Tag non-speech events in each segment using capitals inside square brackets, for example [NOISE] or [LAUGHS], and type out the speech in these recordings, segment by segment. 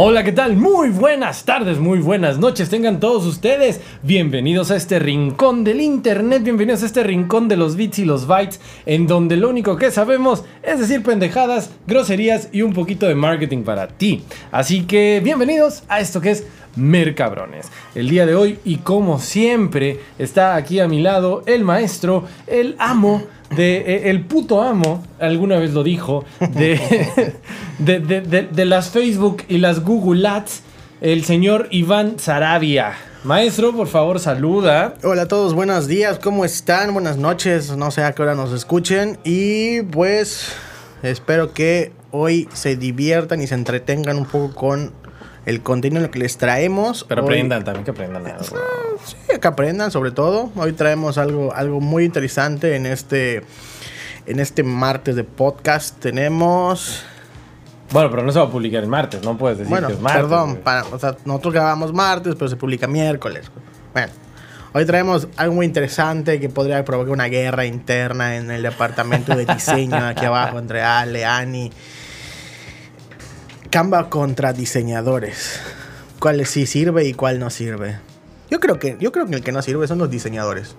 Hola, ¿qué tal? Muy buenas tardes, muy buenas noches. Tengan todos ustedes bienvenidos a este rincón del internet, bienvenidos a este rincón de los bits y los bytes, en donde lo único que sabemos es decir pendejadas, groserías y un poquito de marketing para ti. Así que bienvenidos a esto que es Mercabrones. El día de hoy, y como siempre, está aquí a mi lado el maestro, el amo de eh, el puto amo, alguna vez lo dijo, de, [LAUGHS] de, de- de- de las Facebook y las Google Ads, el señor Iván Sarabia. Maestro, por favor, saluda. Hola a todos, buenos días, ¿cómo están? Buenas noches, no sé a qué hora nos escuchen y pues espero que hoy se diviertan y se entretengan un poco con el contenido que les traemos. Pero Hoy- aprendan también que aprendan algo. Sí, que aprendan sobre todo. Hoy traemos algo, algo muy interesante en este, en este martes de podcast. Tenemos... Bueno, pero no se va a publicar el martes, no puedes decir Bueno, que es martes. perdón, para- o sea, nosotros grabamos martes, pero se publica miércoles. Bueno, hoy traemos algo muy interesante que podría provocar una guerra interna en el departamento de diseño aquí abajo entre Ale, Ani. Canva contra diseñadores. ¿Cuál sí sirve y cuál no sirve? Yo creo que, yo creo que el que no sirve son los diseñadores.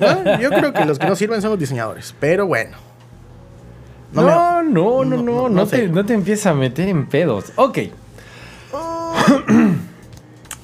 ¿No? [LAUGHS] Yo creo que los que no sirven son los diseñadores. Pero bueno. No, me- no, no, no, no, te, no te empieces a meter en pedos. Ok. [CLEARS THROAT]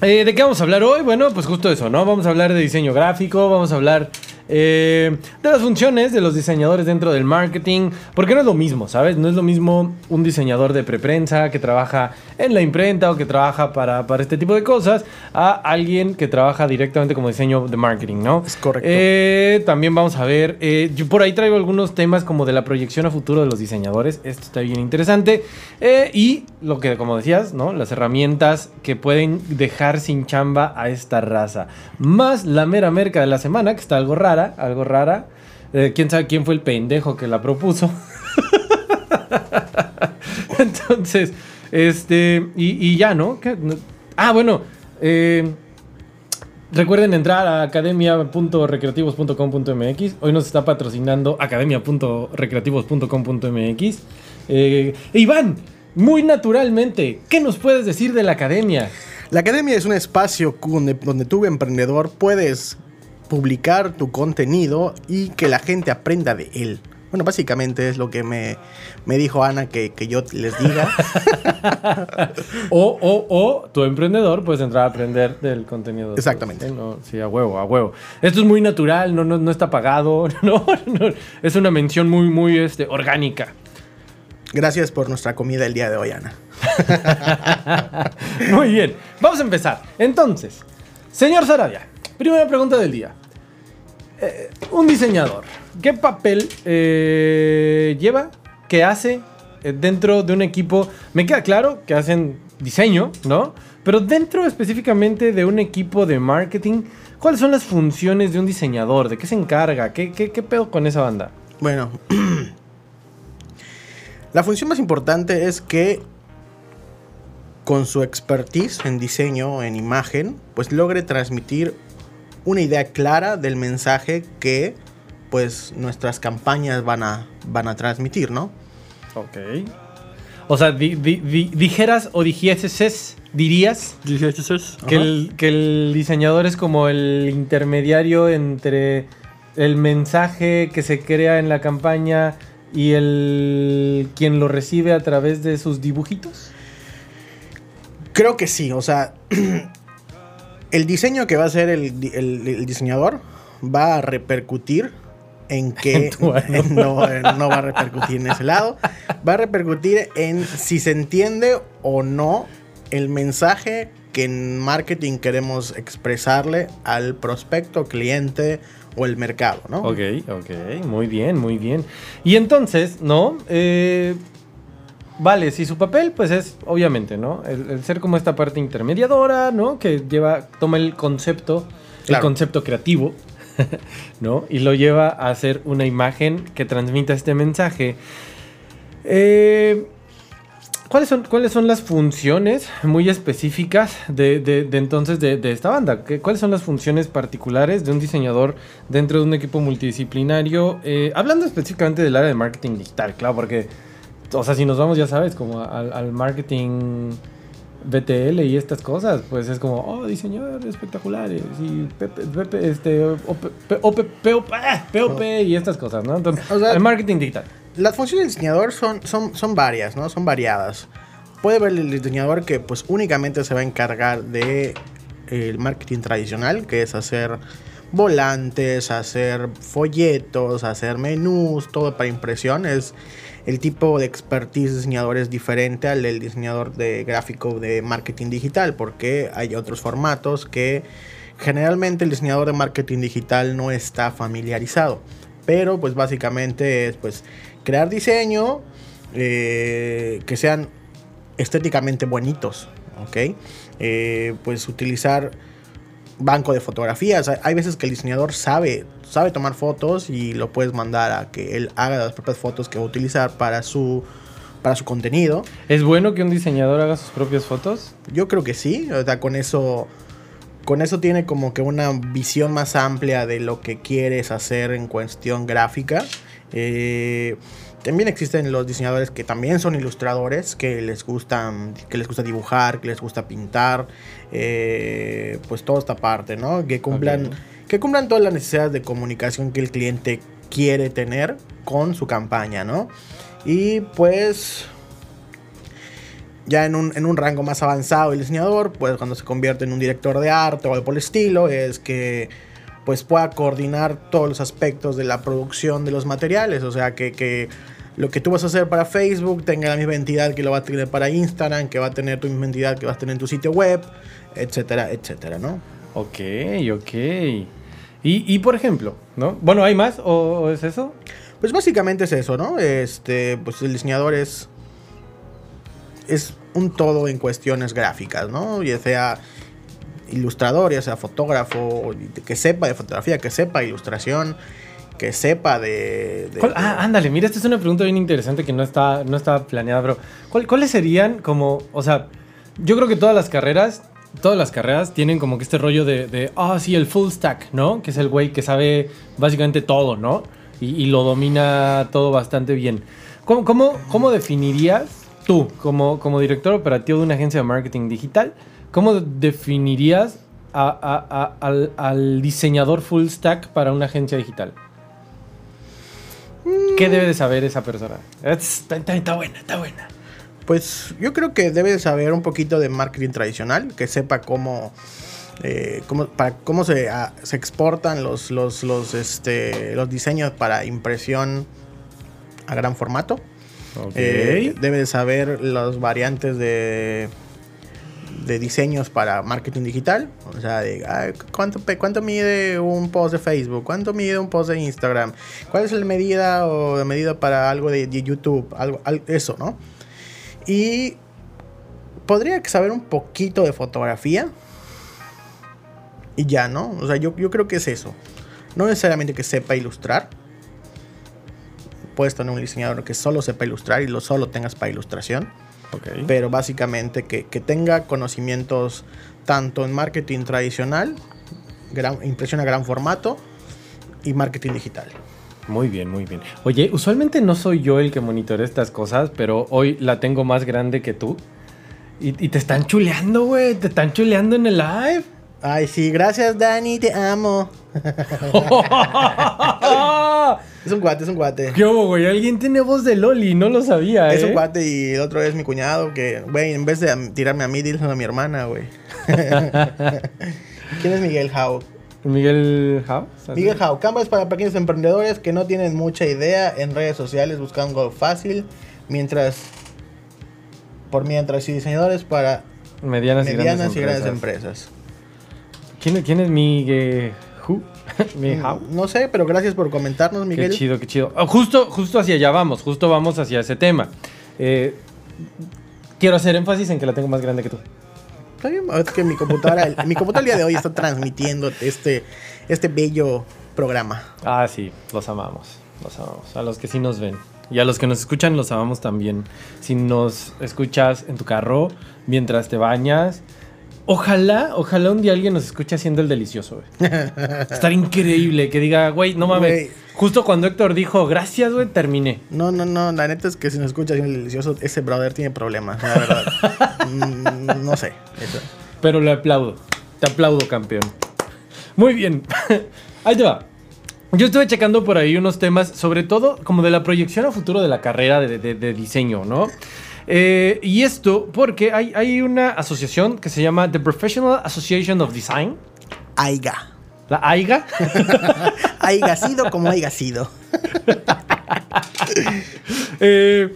Eh, ¿De qué vamos a hablar hoy? Bueno, pues justo eso, ¿no? Vamos a hablar de diseño gráfico, vamos a hablar eh, de las funciones de los diseñadores dentro del marketing, porque no es lo mismo, ¿sabes? No es lo mismo un diseñador de preprensa que trabaja en la imprenta o que trabaja para, para este tipo de cosas a alguien que trabaja directamente como diseño de marketing, ¿no? Es correcto. Eh, también vamos a ver, eh, yo por ahí traigo algunos temas como de la proyección a futuro de los diseñadores. Esto está bien interesante. Eh, y lo que, como decías, ¿no? Las herramientas que pueden dejar sin chamba a esta raza. Más la mera merca de la semana, que está algo rara, algo rara. Eh, ¿Quién sabe quién fue el pendejo que la propuso? [LAUGHS] Entonces, este, y, ya, ¿no? Ah, bueno, eh, Recuerden entrar a academia.recreativos.com.mx. Hoy nos está patrocinando academia.recreativos.com.mx. Eh, Iván, muy naturalmente, ¿qué nos puedes decir de la academia? La academia es un espacio donde, donde emprendedor, puedes publicar tu contenido y que la gente aprenda de él. Bueno, básicamente es lo que me, me dijo Ana que, que yo les diga. [LAUGHS] O, o, o, tu emprendedor, puedes entrar a aprender del contenido. Exactamente. No, sí, a huevo, a huevo. Esto es muy natural, no, no, no está pagado, [LAUGHS] no, no, es una mención muy, muy este, orgánica. Gracias por nuestra comida el día de hoy, Ana. [LAUGHS] Muy bien, vamos a empezar. Entonces, señor Sarabia, primera pregunta del día. Eh, un diseñador, ¿qué papel eh, lleva, qué hace eh, dentro de un equipo? Me queda claro que hacen diseño, ¿no? Pero dentro específicamente de un equipo de marketing, ¿cuáles son las funciones de un diseñador? ¿De qué se encarga? ¿Qué, qué, qué pedo con esa banda? Bueno, [CLEARS THROAT] la función más importante es que con su expertise en diseño, en imagen, pues logre transmitir una idea clara del mensaje que pues nuestras campañas van a, van a transmitir, ¿no? Ok. O sea, di- di- di- dijeras o dijieses, dirías Que el, que el diseñador es como el intermediario entre el mensaje que se crea en la campaña y el quien lo recibe a través de sus dibujitos. Creo que sí, o sea, [CLEARS THROAT] el diseño que va a hacer el, di- el- el diseñador va a repercutir en [LAUGHS] que [LAUGHS] no, no va a repercutir en ese lado, va a repercutir en si se entiende o no el mensaje que en marketing queremos expresarle al prospecto, cliente o el mercado, ¿no? Ok, ok, muy bien, muy bien. Y entonces, ¿no? Eh, vale, si su papel, pues es, obviamente, ¿no? El, el ser como esta parte intermediadora, ¿no? Que lleva, toma el concepto, el concepto creativo, [LAUGHS] ¿no? Y lo lleva a hacer una imagen que transmita este mensaje. Eh, ¿Cuáles son, ¿Cuáles son las funciones muy específicas de, de- de entonces de, de esta banda? ¿Qué- ¿Cuáles son las funciones particulares de un diseñador dentro de un equipo multidisciplinario? Eh, hablando específicamente del área de marketing digital, claro, porque o sea, si nos vamos, ya sabes, como al, al marketing BTL y estas cosas, pues es como, oh, diseñadores espectaculares y PP, PP, este, OP, OP, POP, ah, POP y estas cosas, ¿no? Entonces, O sea, el marketing digital. Las funciones del diseñador son, son, son varias, ¿no? Son variadas. Puede ver el diseñador que pues únicamente se va a encargar de eh, el marketing tradicional, que es hacer volantes, hacer folletos, hacer menús, todo para impresión. El tipo de expertise diseñador es diferente al del diseñador de gráfico de marketing digital, porque hay otros formatos que generalmente el diseñador de marketing digital no está familiarizado. Pero pues básicamente es pues crear diseño eh, que sean estéticamente bonitos, ¿ok? Eh, pues utilizar banco de fotografías. Hay veces que el diseñador sabe, sabe tomar fotos y lo puedes mandar a que él haga las propias fotos que va a utilizar para su, para su contenido. ¿Es bueno que un diseñador haga sus propias fotos? Yo creo que sí, o sea, con eso, con eso tiene como que una visión más amplia de lo que quieres hacer en cuestión gráfica. Eh, también existen los diseñadores que también son ilustradores, que les gustan, que les gusta dibujar, que les gusta pintar, eh, pues toda esta parte, ¿no? Que cumplan. Que cumplan todas las necesidades de comunicación que el cliente quiere tener con su campaña, ¿no? Y pues ya en un, en un rango más avanzado el diseñador, pues cuando se convierte en un director de arte o algo por el estilo, es que pues pueda coordinar todos los aspectos de la producción de los materiales, o sea que, que lo que tú vas a hacer para Facebook tenga la misma entidad que lo va a tener para Instagram, que va a tener tu misma entidad que vas a tener en tu sitio web, etcétera, etcétera, ¿no? Ok, ok. Y, y por ejemplo, ¿no? Bueno, ¿hay más o, o es eso? Pues básicamente es eso, ¿no? Este, pues el diseñador es es un todo en cuestiones gráficas, ¿no? Ya sea ilustrador, ya sea fotógrafo, que sepa de fotografía, que sepa de ilustración, que sepa de... de- ¿Cuál- ah, ándale, mira, esta es una pregunta bien interesante que no está, no estaba planeada, pero ¿cuál- ¿cuáles serían como, o sea, yo creo que todas las carreras, todas las carreras tienen como que este rollo de, ah, sí, el full stack, ¿no? Que es el güey que sabe básicamente todo, ¿no? Y, y lo domina todo bastante bien. ¿Cómo, cómo, cómo definirías tú, como, como director operativo de una agencia de marketing digital, cómo definirías a- a- a- al, al diseñador full stack para una agencia digital? ¿Qué debe de saber esa persona? Está, está- está buena, está buena. Pues yo creo que debe de saber un poquito de marketing tradicional, que sepa cómo... eh, cómo, para, cómo se, ah, se exportan los, los, los, este, los diseños para impresión a gran formato. Ok. Eh, debe de saber las variantes de, de diseños para marketing digital. O sea, de, ay, ¿cuánto, ¿cuánto mide un post de Facebook? ¿Cuánto mide un post de Instagram? ¿Cuál es la medida o la medida para algo de, de YouTube? Algo, al- eso, ¿no? Y podría saber un poquito de fotografía. Y ya, ¿no? O sea, yo, yo creo que es eso. No necesariamente que sepa ilustrar. Puedes tener un diseñador que solo sepa ilustrar y lo solo tengas para ilustración. ok. Pero básicamente que, que tenga conocimientos tanto en marketing tradicional, gran, impresión a gran formato y marketing digital. Muy bien, muy bien. Oye, usualmente no soy yo el que monitorea estas cosas, pero hoy la tengo más grande que tú. Y, y te están chuleando, güey. Te están chuleando en el live. Ay, sí, gracias Dani, te amo. [LAUGHS] Es un guate, es un guate. ¿Qué hubo, güey? Alguien tiene voz de Loli, no lo sabía, Es ¿eh? un guate y el otro es mi cuñado que, güey, en vez de tirarme a mí, dile a mi hermana, güey. [LAUGHS] ¿Quién es Miguel? Miguel House. Miguel Jau, cámaras para pequeños emprendedores que no tienen mucha idea en redes sociales buscando fácil, mientras por mientras y diseñadores para Medianas, y medianas grandes y grandes empresas. ¿Quién, es- quién es Miguel? [LAUGHS] Miguel How? No sé, pero gracias por comentarnos, Qué Miguel. chido, qué chido. Ah, justo, justo hacia allá vamos, justo vamos hacia ese tema. Eh, quiero hacer énfasis en que la tengo más grande que tú. Está bien, es que mi computadora, el- mi computadora el día de hoy está transmitiendo este, este bello programa. Ah, sí, los amamos, los amamos. A los que sí nos ven. Y a los que nos escuchan los amamos también. Si nos escuchas en tu carro, mientras te bañas. Ojalá, ojalá un día alguien nos escuche haciendo el delicioso, güey. [LAUGHS] Estar increíble, que diga, güey, no mames. Justo cuando Héctor dijo, gracias, güey, terminé. No, no, no, la neta es que si no escucha bien delicioso, ese brother tiene problemas, la verdad. [LAUGHS] Mm, no sé. eso. Pero le aplaudo. Te aplaudo, campeón. Muy bien. [LAUGHS] Ahí te va. Yo estuve checando por ahí unos temas, sobre todo como de la proyección a futuro de la carrera de, de- de diseño, ¿no? Eh, y esto porque hay, hay una asociación que se llama The Professional Association of Design, Aiga. La AIGA. [LAUGHS] Aiga sido como haya sido. [LAUGHS] Eh,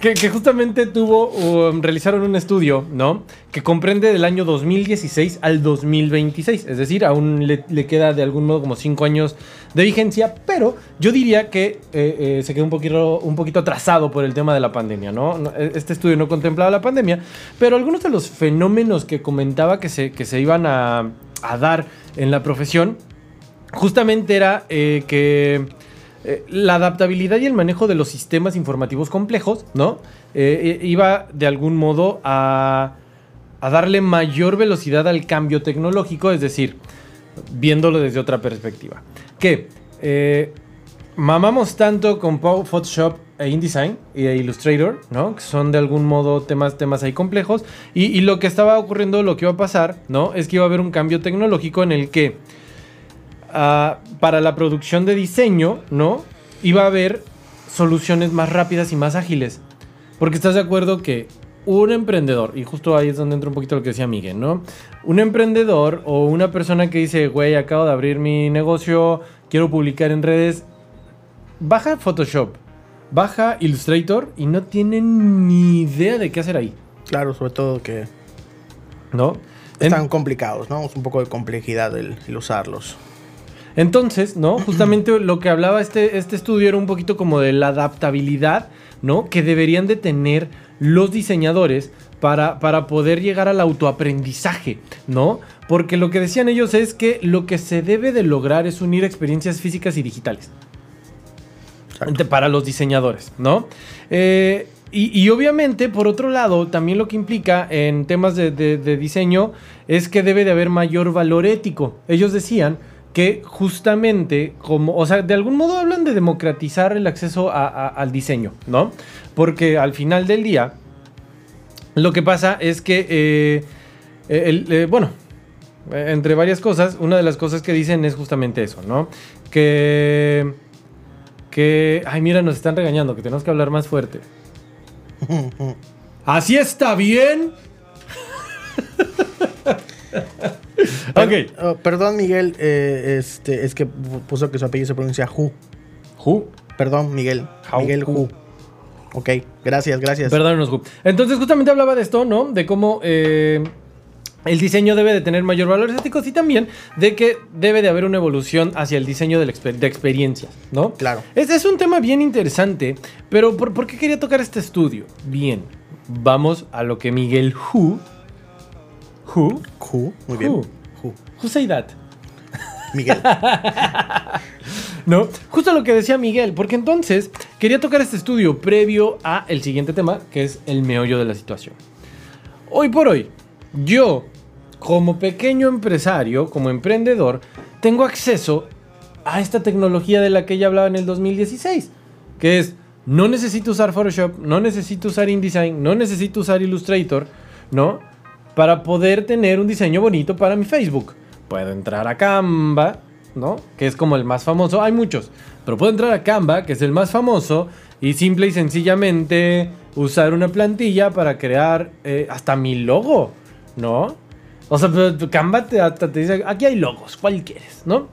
que, que justamente tuvo, um, realizaron un estudio, ¿no? Que comprende del año 2016 al 2026. Es decir, aún le, le queda de algún modo como 5 años de vigencia, pero yo diría que eh, eh, se quedó un poquito, un poquito atrasado por el tema de la pandemia, ¿no? No, e- Este estudio no contemplaba la pandemia, pero algunos de los fenómenos que comentaba que se, que se iban a, a dar en la profesión, justamente era eh, que eh, la adaptabilidad y el manejo de los sistemas informativos complejos, ¿no? Eh, iba de algún modo a, a darle mayor velocidad al cambio tecnológico, es decir, viéndolo desde otra perspectiva. Que mamamos tanto con Photoshop e InDesign e Illustrator, ¿no? Que son de algún modo temas, temas ahí complejos. Y, y lo que estaba ocurriendo, lo que iba a pasar, ¿no? Es que iba a haber un cambio tecnológico en el que ah, para la producción de diseño, ¿no? Iba a haber soluciones más rápidas y más ágiles. Porque estás de acuerdo que un emprendedor, y justo ahí es donde entra un poquito lo que decía Miguel, ¿no? Un emprendedor o una persona que dice, güey, acabo de abrir mi negocio, quiero publicar en redes, baja Photoshop, baja Illustrator y no tiene ni idea de qué hacer ahí, Claro, sobre todo que ¿no? En- están complicados, ¿no? Es un poco de complejidad el, el usarlos. Entonces, ¿no? [CLEARS THROAT] Justamente lo que hablaba este, este estudio era un poquito como de la adaptabilidad, ¿no? Que deberían de tener los diseñadores para, para poder llegar al autoaprendizaje, ¿no? Porque lo que decían ellos es que lo que se debe de lograr es unir experiencias físicas y digitales Para los diseñadores, ¿no? Eh, y, obviamente, por otro lado, también lo que implica en temas de, diseño es que debe de haber mayor valor ético. Ellos decían que justamente, como, o sea, de algún modo hablan de democratizar el acceso al diseño, ¿no? Porque al final del día, lo que pasa es que, eh, eh, bueno, entre varias cosas, una de las cosas que dicen es justamente eso, ¿no? Que que. Ay, mira, nos están regañando, que tenemos que hablar más fuerte. [LAUGHS] ¿Así está bien? [LAUGHS] ok. Oh, perdón, Miguel, eh, este, es que pu- puso que su apellido se pronuncia Hu. Who? Perdón, Miguel. How- Miguel Hu. Hu. Ok, gracias, gracias. Perdónenos, Gu. Entonces, justamente hablaba de esto, ¿no? De cómo eh, el diseño debe de tener mayor valores éticos y también de que debe de haber una evolución hacia el diseño de, la exper- de experiencias, ¿no? Claro. Es, es un tema bien interesante, pero ¿por, por qué quería tocar este estudio? Bien, vamos a lo que Miguel Hu. Who? Hu, muy bien. Who. Hu. Who say that? Miguel. [LAUGHS] ¿No? Justo lo que decía Miguel, porque entonces quería tocar este estudio previo a el siguiente tema, que es el meollo de la situación. Hoy por hoy, yo, como pequeño empresario, como emprendedor, tengo acceso a esta tecnología de la que ya hablaba en el 2016, que es, no necesito usar Photoshop, no necesito usar InDesign, no necesito usar Illustrator, ¿no? Para poder tener un diseño bonito para mi Facebook. Puedo entrar a Canva, ¿no? Que es como el más famoso. Hay muchos, pero puedo entrar a Canva, que es el más famoso, y simple y sencillamente usar una plantilla para crear eh, hasta mi logo, ¿no? O sea, Canva te, te dice, aquí hay logos, ¿cuál quieres, no?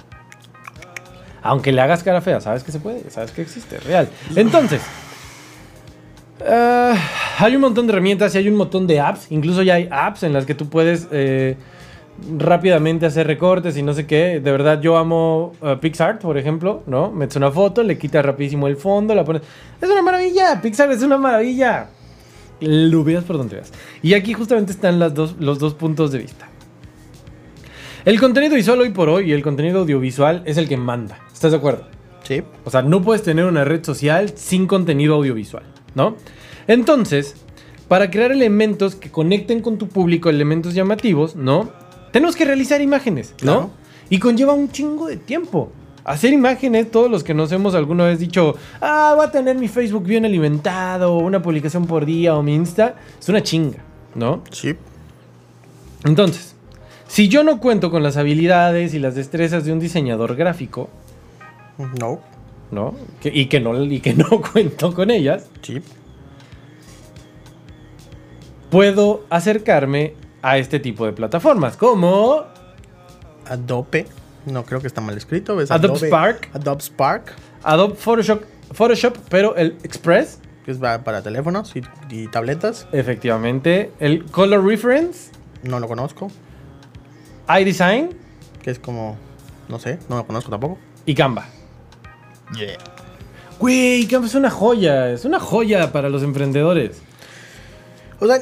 Aunque le hagas cara fea, sabes que se puede, sabes que existe, real. Entonces, ah, hay un montón de herramientas y hay un montón de apps. Incluso ya hay apps en las que tú puedes eh, rápidamente hacer recortes y no sé qué. De verdad, yo amo eh, PixArt, por ejemplo, ¿no? Metes una foto, le quitas rapidísimo el fondo, la pones. Es una maravilla, Pixar es una maravilla. Lo veas por donde veas. Y aquí justamente están las dos, los dos puntos de vista. El contenido visual hoy por hoy y el contenido audiovisual es el que manda. ¿Estás de acuerdo? Sí. O sea, no puedes tener una red social sin contenido audiovisual, ¿no? Entonces, para crear elementos que conecten con tu público, elementos llamativos, ¿no? Tenemos que realizar imágenes, ¿no? Claro. Y conlleva un chingo de tiempo. Hacer imágenes, todos los que nos hemos alguna vez dicho, ah, voy a tener mi Facebook bien alimentado, una publicación por día o mi Insta, es una chinga, ¿no? Sí. Entonces, si yo no cuento con las habilidades y las destrezas de un diseñador gráfico, No. ¿no? Que- y, que no y que no [LAUGHS] cuento con ellas, Sí. puedo acercarme a este tipo de plataformas, como Adobe. No creo que está mal escrito. ¿ves? Adobe Spark. Adobe Spark. Adobe Photoshop, Photoshop, pero el Express, Que es pa- para teléfonos y, y tabletas. efectivamente, el Color Reference, No lo conozco. iDesign Que es como. No sé, no lo conozco tampoco. y Canva. Yeah. Güey, Canva es una joya, es una joya para los emprendedores. O sea,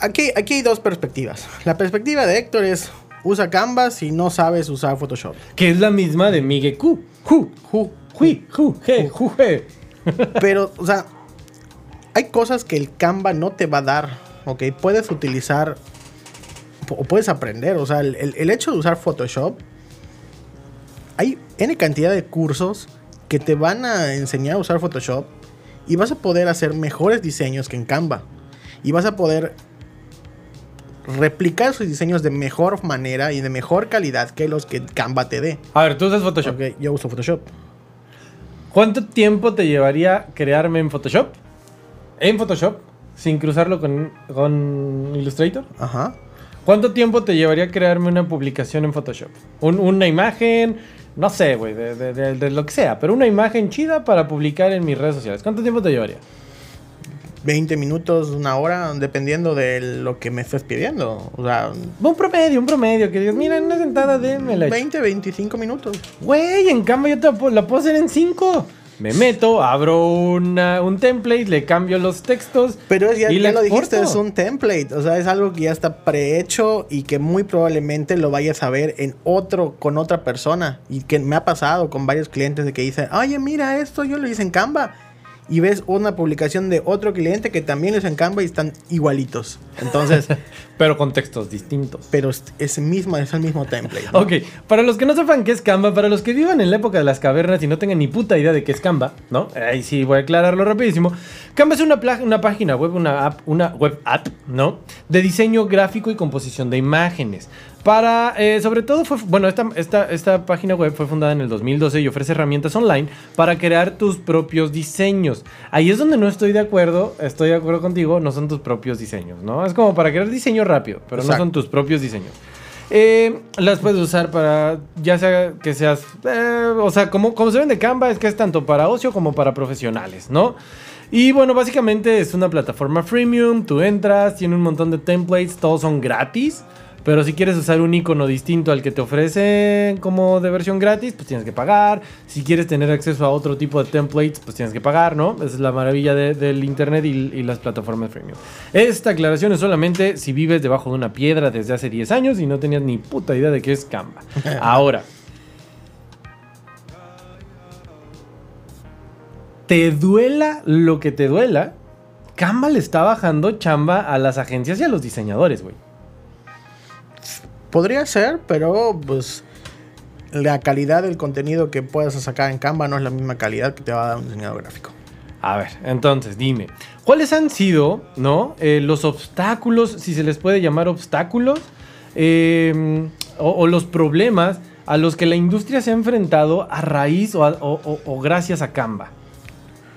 aquí, aquí hay dos perspectivas. La perspectiva de Héctor es. Usa Canva si no sabes usar Photoshop. Que es la misma de Miguel Q. Ju, ju, hui, ju, je, ju, je. [LAUGHS] Pero, o sea, hay cosas que el Canva no te va a dar, ¿ok? Puedes utilizar o puedes aprender, o sea, el, el- el hecho de usar Photoshop, hay N cantidad de cursos que te van a enseñar a usar Photoshop y vas a poder hacer mejores diseños que en Canva. Y vas a poder replicar sus diseños de mejor manera y de mejor calidad que los que Canva te dé. A ver, tú usas Photoshop. Ok, yo uso Photoshop. ¿Cuánto tiempo te llevaría crearme en Photoshop? En Photoshop, sin cruzarlo con, con Illustrator. Ajá. ¿Cuánto tiempo te llevaría crearme una publicación en Photoshop? Un- una imagen, no sé, güey, de, de- de- de lo que sea, pero una imagen chida para publicar en mis redes sociales. ¿Cuánto tiempo te llevaría? 20 minutos, una hora, dependiendo de lo que me estés pidiendo. O sea, Un promedio, un promedio, que digas, mira, en una sentada de me la echo". 20, 25 minutos. Güey, en cambio yo te la puedo- la puedo hacer en 5. Me meto, abro una- un template, le cambio los textos. Pero ya, y ya lo dijiste, es un template. O sea, es algo que ya está prehecho y que muy probablemente lo vayas a ver en otro, con otra persona. Y que me ha pasado con varios clientes de que dicen, oye, mira esto, yo lo hice en Canva. Y ves una publicación de otro cliente que también hizo en Canva y están igualitos. Entonces, [LAUGHS] Pero con textos distintos. pero es, mismo, es el mismo template. ¿no? Ok, para los que no sepan qué es Canva, para los que vivan en la época de las cavernas y no tengan ni puta idea de qué es Canva, ¿no? Ahí sí voy a aclararlo rapidísimo. Canva es una, una página web, una app, una web app, ¿no? De diseño gráfico y composición de imágenes. Para, eh, sobre todo, fue, bueno, esta, esta, esta página web fue fundada en el 2012 y ofrece herramientas online para crear tus propios diseños. Ahí es donde no estoy de acuerdo, estoy de acuerdo contigo, no son tus propios diseños, ¿no? Es como para crear diseño rápido, pero no son tus propios diseños. Eh, las puedes usar para, ya sea que seas, eh, o sea, como, como se ven de Canva, es que es tanto para ocio como para profesionales, ¿no? Y bueno, básicamente es una plataforma freemium, tú entras, tiene un montón de templates, todos son gratis. Pero si quieres usar un icono distinto al que te ofrecen como de versión gratis, pues tienes que pagar. Si quieres tener acceso a otro tipo de templates, pues tienes que pagar, ¿no? Esa es la maravilla de- del internet y, y las plataformas freemium. Esta aclaración es solamente si vives debajo de una piedra desde hace 10 años y no tenías ni puta idea de qué es Canva. [LAUGHS] Ahora, te duela lo que te duela, Canva le está bajando chamba a las agencias y a los diseñadores, güey. Podría ser, pero pues la calidad del contenido que puedas sacar en Canva no es la misma calidad que te va a dar un diseñador gráfico. A ver, entonces dime, ¿cuáles han sido, no, eh, los obstáculos, si se les puede llamar obstáculos, eh, o, o los problemas a los que la industria se ha enfrentado a raíz o, a- o- o- gracias a Canva?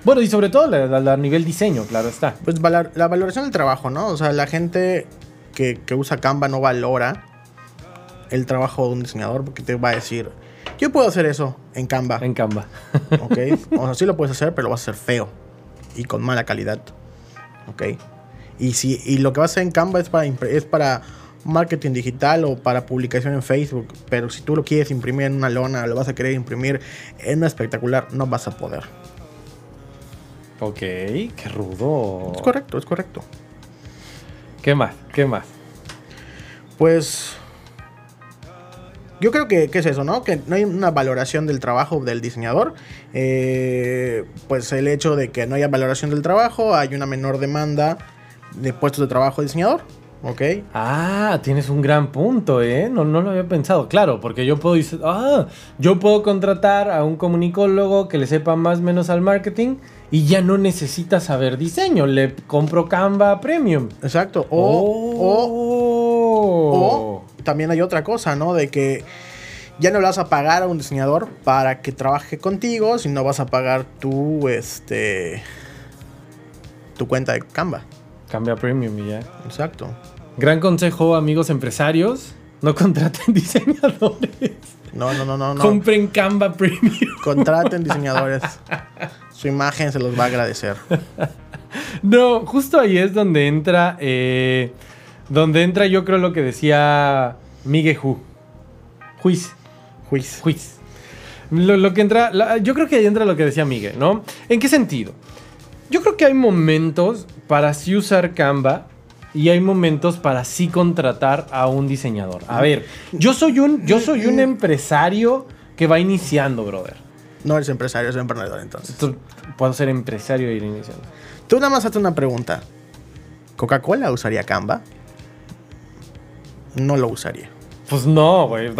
Bueno, y sobre todo a nivel diseño, claro está. Pues la valoración del trabajo, ¿no? O sea, la gente que, que usa Canva no valora el trabajo de un diseñador porque te va a decir, yo puedo hacer eso en Canva, En Canva. [LAUGHS] ¿ok? [LAUGHS] O sea, sí lo puedes hacer, pero lo vas a hacer feo y con mala calidad, ¿ok? Y, si, y lo que vas a hacer en Canva es para, es para marketing digital o para publicación en Facebook, pero si tú lo quieres imprimir en una lona, lo vas a querer imprimir en una espectacular, no vas a poder. ok, qué rudo. Es correcto, es correcto. ¿Qué más? ¿Qué más? Pues yo creo que, que es eso, ¿no? Que no hay una valoración del trabajo del diseñador. Eh, pues el hecho de que no haya valoración del trabajo, hay una menor demanda de puestos de trabajo de diseñador. ¿Ok? Ah, tienes un gran punto, ¿eh? No, no lo había pensado. Claro, porque yo puedo, ah, yo puedo contratar a un comunicólogo que le sepa más o menos al marketing y ya no necesita saber diseño. Le compro Canva Premium. Exacto. O, o, Oh. o también hay otra cosa, ¿no? De que ya no le vas a pagar a un diseñador para que trabaje contigo, sino vas a pagar tu, este, tu cuenta de Canva. Cambia Premium y ya. Exacto. Gran consejo, amigos empresarios. No contraten [LAUGHS] diseñadores. No, no, no, no, no. Compren Canva Premium. [LAUGHS] Contraten diseñadores. Su imagen se los va a agradecer. No, justo ahí es donde entra. eh, donde entra, yo creo, lo que decía Miguel Hu. Juiz. Juiz. Juiz. Lo, lo que entra. la- yo creo que ahí entra lo que decía Miguel, ¿no? ¿En qué sentido? Yo creo que hay momentos para sí usar Canva. Y hay momentos para sí contratar a un diseñador. A ver, yo soy un, yo soy un empresario que va iniciando, brother. No eres empresario, eres emprendedor entonces. Tú- Puedo ser empresario e ir iniciando. Tú nada más hazte una pregunta. ¿Coca-Cola usaría Canva? No lo usaría. Pues no, güey.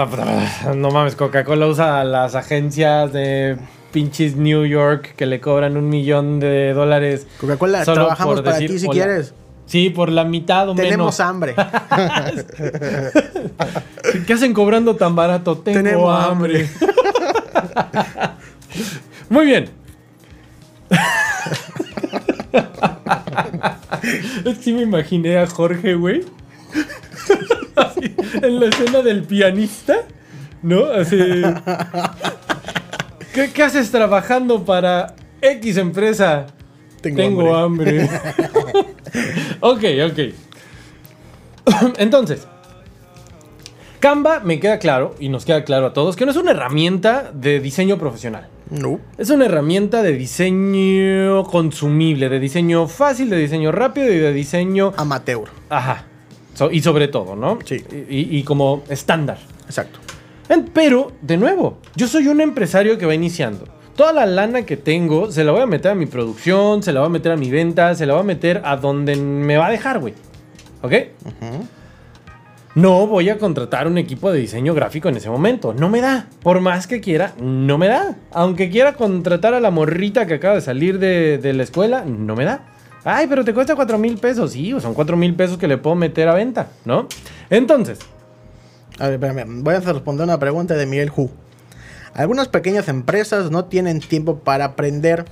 No mames, Coca-Cola usa a las agencias de pinches New York que le cobran un millón de dólares. Coca-Cola, trabajamos por para ti si hola. quieres. Sí, por la mitad o Tenemos menos. hambre. [LAUGHS] ¿Qué hacen cobrando tan barato? Tengo Tenemos hambre. [LAUGHS] Muy bien. [LAUGHS] es que sí me imaginé a Jorge, güey. Así, en la escena del pianista, ¿no? Así. ¿Qué, qué haces trabajando para X empresa? Tengo Tengo hambre. ok, ok. Entonces, Canva me queda claro, y nos queda claro a todos, que no es una herramienta de diseño profesional. No. Es una herramienta de diseño consumible, de diseño fácil, de diseño rápido y de diseño... Amateur. Ajá. So- y sobre todo, ¿no? Sí. Y, y- como estándar. Exacto. Pero, de nuevo, yo soy un empresario que va iniciando. Toda la lana que tengo se la voy a meter a mi producción, se la voy a meter a mi venta, se la voy a meter a donde me va a dejar, güey. ¿Ok? Ujú. No voy a contratar un equipo de diseño gráfico en ese momento. No me da. Por más que quiera, no me da. Aunque quiera contratar a la morrita que acaba de salir de, de la escuela, no me da. Ay, pero te cuesta 4 mil pesos. Sí, son 4 mil pesos que le puedo meter a venta, ¿no? Entonces, A ver, espérame. Voy a responder una pregunta de Miguel Hu. Algunas pequeñas empresas no tienen tiempo para aprender,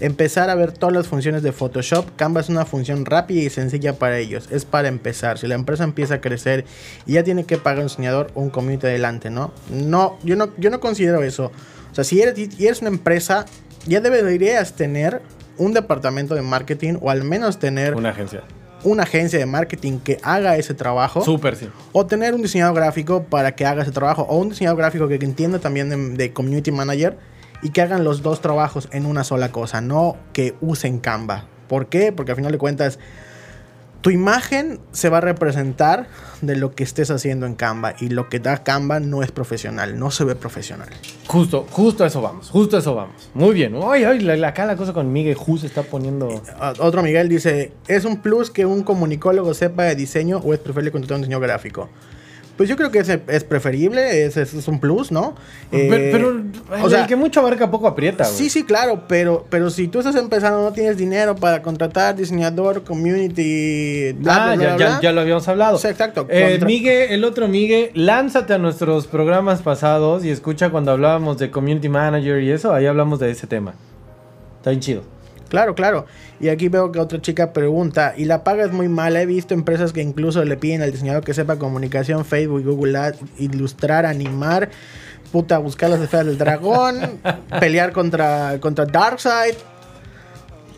empezar a ver todas las funciones de Photoshop. Canva es una función rápida y sencilla para ellos. Es para empezar. Si la empresa empieza a crecer y ya tiene que pagar un diseñador un community adelante, ¿no? No, yo no, yo no considero eso. O sea, si eres una empresa, ya deberías tener un departamento de marketing o al menos tener una agencia. una agencia de marketing que haga ese trabajo. Súper, sí. O tener un diseñador gráfico para que haga ese trabajo. O un diseñador gráfico que entienda también de, de community manager y que hagan los dos trabajos en una sola cosa. No que usen Canva. ¿Por qué? Porque al final de cuentas, tu imagen se va a representar de lo que estés haciendo en Canva. Y lo que da Canva no es profesional, no se ve profesional. Justo, justo a eso vamos, justo a eso vamos. Muy bien. Ay, ay, la, la- acá la cosa con Miguel Ju se está poniendo... Ah, Otro Miguel dice, ¿es un plus que un comunicólogo sepa de diseño o es preferible contratar un diseñador gráfico? Pues yo creo que es, es preferible, es, es- un plus, ¿no? pero, Eh, pero o el sea, que mucho abarca poco aprieta, güey. Sí, sí, claro, pero, pero si tú estás empezando, no tienes dinero para contratar diseñador, community, bla, Ah, bla, bla, ya, bla, ya, ya lo habíamos hablado. Exacto. Eh, Migue, el otro Migue, lánzate a nuestros programas pasados y escucha cuando hablábamos de community manager y eso, ahí hablamos de ese tema. Está bien chido. Claro, claro. Y aquí veo que otra chica pregunta, y la paga es muy mala. He visto empresas que incluso le piden al diseñador que sepa comunicación, Facebook, Google Ads, ilustrar, animar, puta, buscar las esferas del dragón, [LAUGHS] pelear contra, contra Darkseid.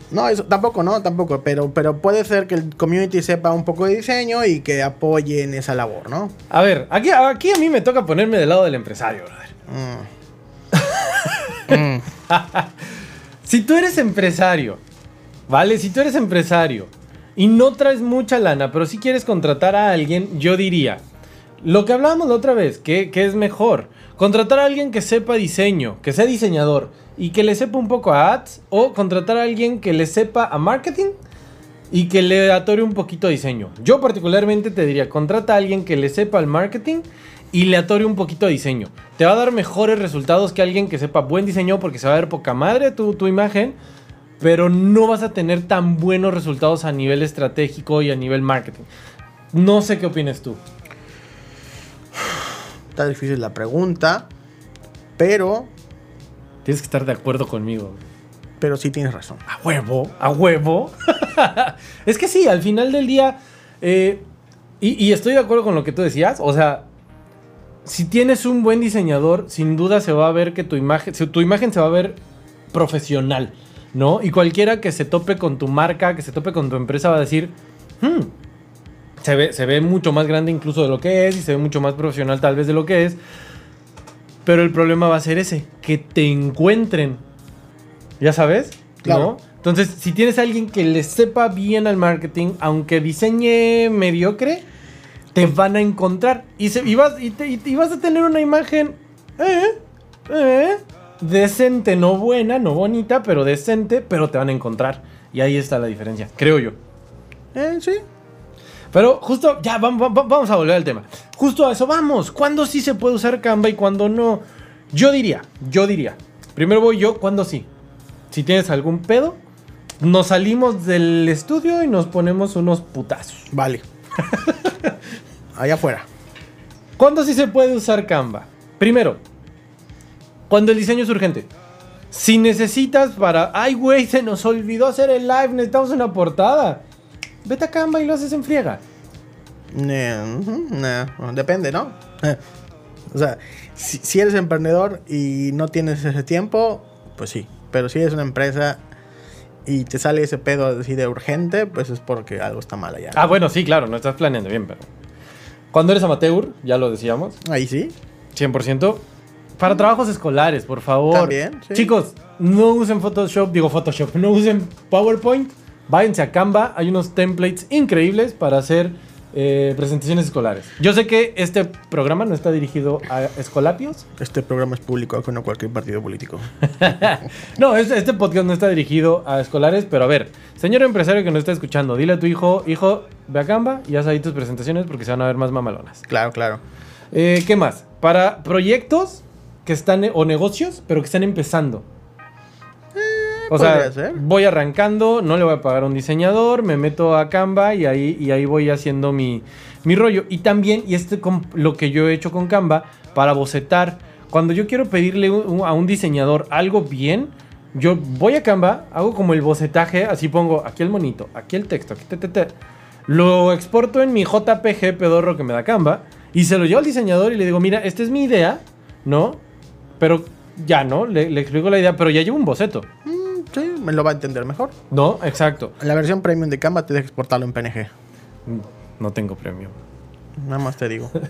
No, eso tampoco, no, tampoco. Pero, pero puede ser que el community sepa un poco de diseño y que apoye en esa labor, ¿no? A ver, aquí, aquí a mí me toca ponerme del lado del empresario, brother. Mm. [LAUGHS] [LAUGHS] Si tú eres empresario, ¿vale? Si tú eres empresario y no traes mucha lana, pero si quieres contratar a alguien, yo diría, lo que hablábamos la otra vez, que, que es mejor, contratar a alguien que sepa diseño, que sea diseñador y que le sepa un poco a ads, o contratar a alguien que le sepa a marketing y que le atore un poquito a diseño. Yo particularmente te diría, contrata a alguien que le sepa el marketing y le atore un poquito a diseño. Te va a dar mejores resultados que alguien que sepa buen diseño porque se va a ver poca madre tu, tu imagen, pero no vas a tener tan buenos resultados a nivel estratégico y a nivel marketing. No sé qué opinas tú. Está difícil la pregunta, pero, Tienes que estar de acuerdo conmigo. pero sí tienes razón. A huevo, a huevo. [LAUGHS] es que sí, al final del día. eh, y, y estoy de acuerdo con lo que tú decías. O sea, si tienes un buen diseñador, sin duda se va a ver que tu imagen. Tu imagen se va a ver profesional, ¿no? Y cualquiera que se tope con tu marca, que se tope con tu empresa, va a decir. "Hmm, se ve, se ve mucho más grande incluso de lo que es y se ve mucho más profesional tal vez de lo que es. Pero el problema va a ser ese, que te encuentren. ¿Ya sabes? Claro. ¿No? Entonces, si tienes a alguien que le sepa bien al marketing, aunque diseñe mediocre, te van a encontrar. Y, se- y vas, y, te- y- y vas a tener una imagen eh, eh, decente, no buena, no bonita, pero decente, pero te van a encontrar. Y ahí está la diferencia, creo yo. Eh, sí. Pero justo, ya, vamos, vamos a volver al tema. Justo a eso vamos. ¿Cuándo sí se puede usar Canva y cuándo no? Yo diría, yo diría. Primero voy yo, ¿cuándo sí? Si tienes algún pedo, nos salimos del estudio y nos ponemos unos putazos. Vale. [LAUGHS] Allá afuera. ¿Cuándo sí se puede usar Canva? Primero, cuando el diseño es urgente. Si necesitas para, ay güey, se nos olvidó hacer el live, necesitamos una portada. Vete a Canva y lo haces en friega. Ujú, nah, depende, ¿no? [LAUGHS] o sea, si, si eres emprendedor y no tienes ese tiempo, pues sí. Pero si eres una empresa y te sale ese pedo así de urgente, pues es porque algo está mal allá. Ah, bueno, sí, claro, no estás planeando bien, pero. Cuando eres amateur, ya lo decíamos, Ahí sí. 100%. Para trabajos escolares, por favor. También, sí. Chicos, no usen Photoshop, digo Photoshop, no usen PowerPoint. Váyanse a Canva, hay unos templates increíbles para hacer eh, presentaciones escolares. Yo sé que este programa no está dirigido a escolapios. Este programa es público, no cualquier partido político. [LAUGHS] No, este, este podcast no está dirigido a escolares, pero a ver, señor empresario que nos está escuchando, dile a tu hijo, hijo, ve a Canva y haz ahí tus presentaciones porque se van a ver más mamalonas. Claro, claro. Eh, ¿Qué más? Para proyectos que están, o negocios, pero que están empezando. O sea, ser. voy arrancando, no le voy a pagar a un diseñador, me meto a Canva y ahí, y ahí voy haciendo mi, mi rollo. Y también, y este con lo que yo he hecho con Canva, para bocetar, cuando yo quiero pedirle un- a un diseñador algo bien, yo voy a Canva, hago como el bocetaje, así pongo aquí el monito, aquí el texto, aquí te, te, te. Lo exporto en mi JPG pedorro que me da Canva y se lo llevo al diseñador y le digo, mira, esta es mi idea, ¿no? Pero ya, ¿no? Le, le explico la idea, pero ya llevo un boceto. Mm, sí, me lo va a entender mejor. No, exacto. La versión premium de Canva te deja exportarlo en PNG. No tengo premio. Nada más te digo. [LAUGHS]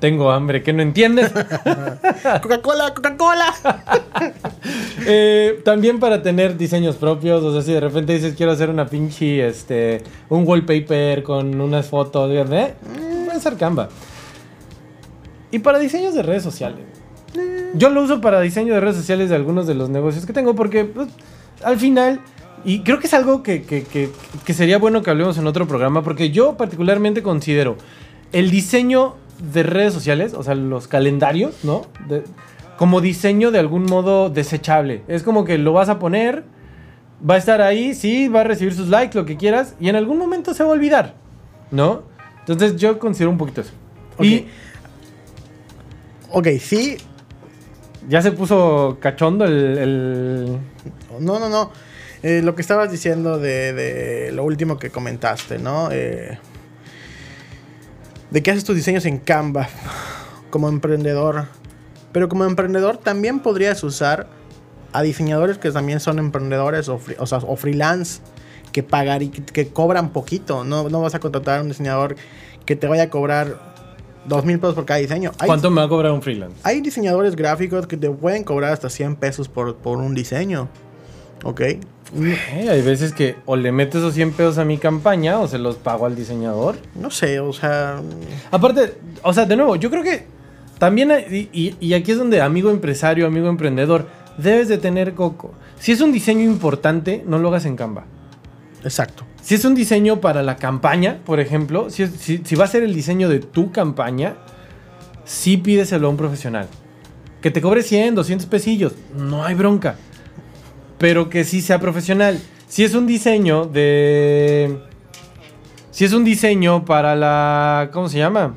Tengo hambre, ¿qué no entiendes? [LAUGHS] Coca-Cola, Coca-Cola. [LAUGHS] Eh, también para tener diseños propios, o sea, si de repente dices quiero hacer una pinche, este, un wallpaper con unas fotos, ¿eh? Puede ser Canva. Y para diseños de redes sociales. Yo lo uso para diseño de redes sociales de algunos de los negocios que tengo porque pues, al final, y creo que es algo que, que- que- que sería bueno que hablemos en otro programa, porque yo particularmente considero el diseño de redes sociales, o sea, los calendarios, ¿no? De- como diseño de algún modo desechable. Es como que lo vas a poner, va a estar ahí, sí, va a recibir sus likes, lo que quieras, y en algún momento se va a olvidar, ¿no? Entonces yo considero un poquito eso. Y Ok, sí. ya se puso cachondo el... el- No, no, no. Eh, lo que estabas diciendo de, de lo último que comentaste, ¿no? Eh, de que haces tus diseños en Canva como emprendedor. Pero como emprendedor también podrías usar a diseñadores que también son emprendedores o, o freelance que pagar y que cobran poquito. No, no vas a contratar a un diseñador que te vaya a cobrar dos mil pesos por cada diseño. Hay, ¿Cuánto me va a cobrar un freelance? hay diseñadores gráficos que te pueden cobrar hasta 100 pesos por, por un diseño. ¿Ok? Eh, hay veces que o le meto esos 100 pesos a mi campaña o se los pago al diseñador. No sé, o sea. Aparte, o sea, de nuevo, yo creo que también, hay- y- y aquí es donde amigo empresario, amigo emprendedor, debes de tener coco. Si es un diseño importante, no lo hagas en Canva. Exacto. Si es un diseño para la campaña, por ejemplo, si, es- si- si va a ser el diseño de tu campaña, sí pídeselo a un profesional. Que te cobre 100, 200 pesillos, no hay bronca. Pero que sí sea profesional. Si es un diseño de... Si es un diseño para la... ¿Cómo se llama?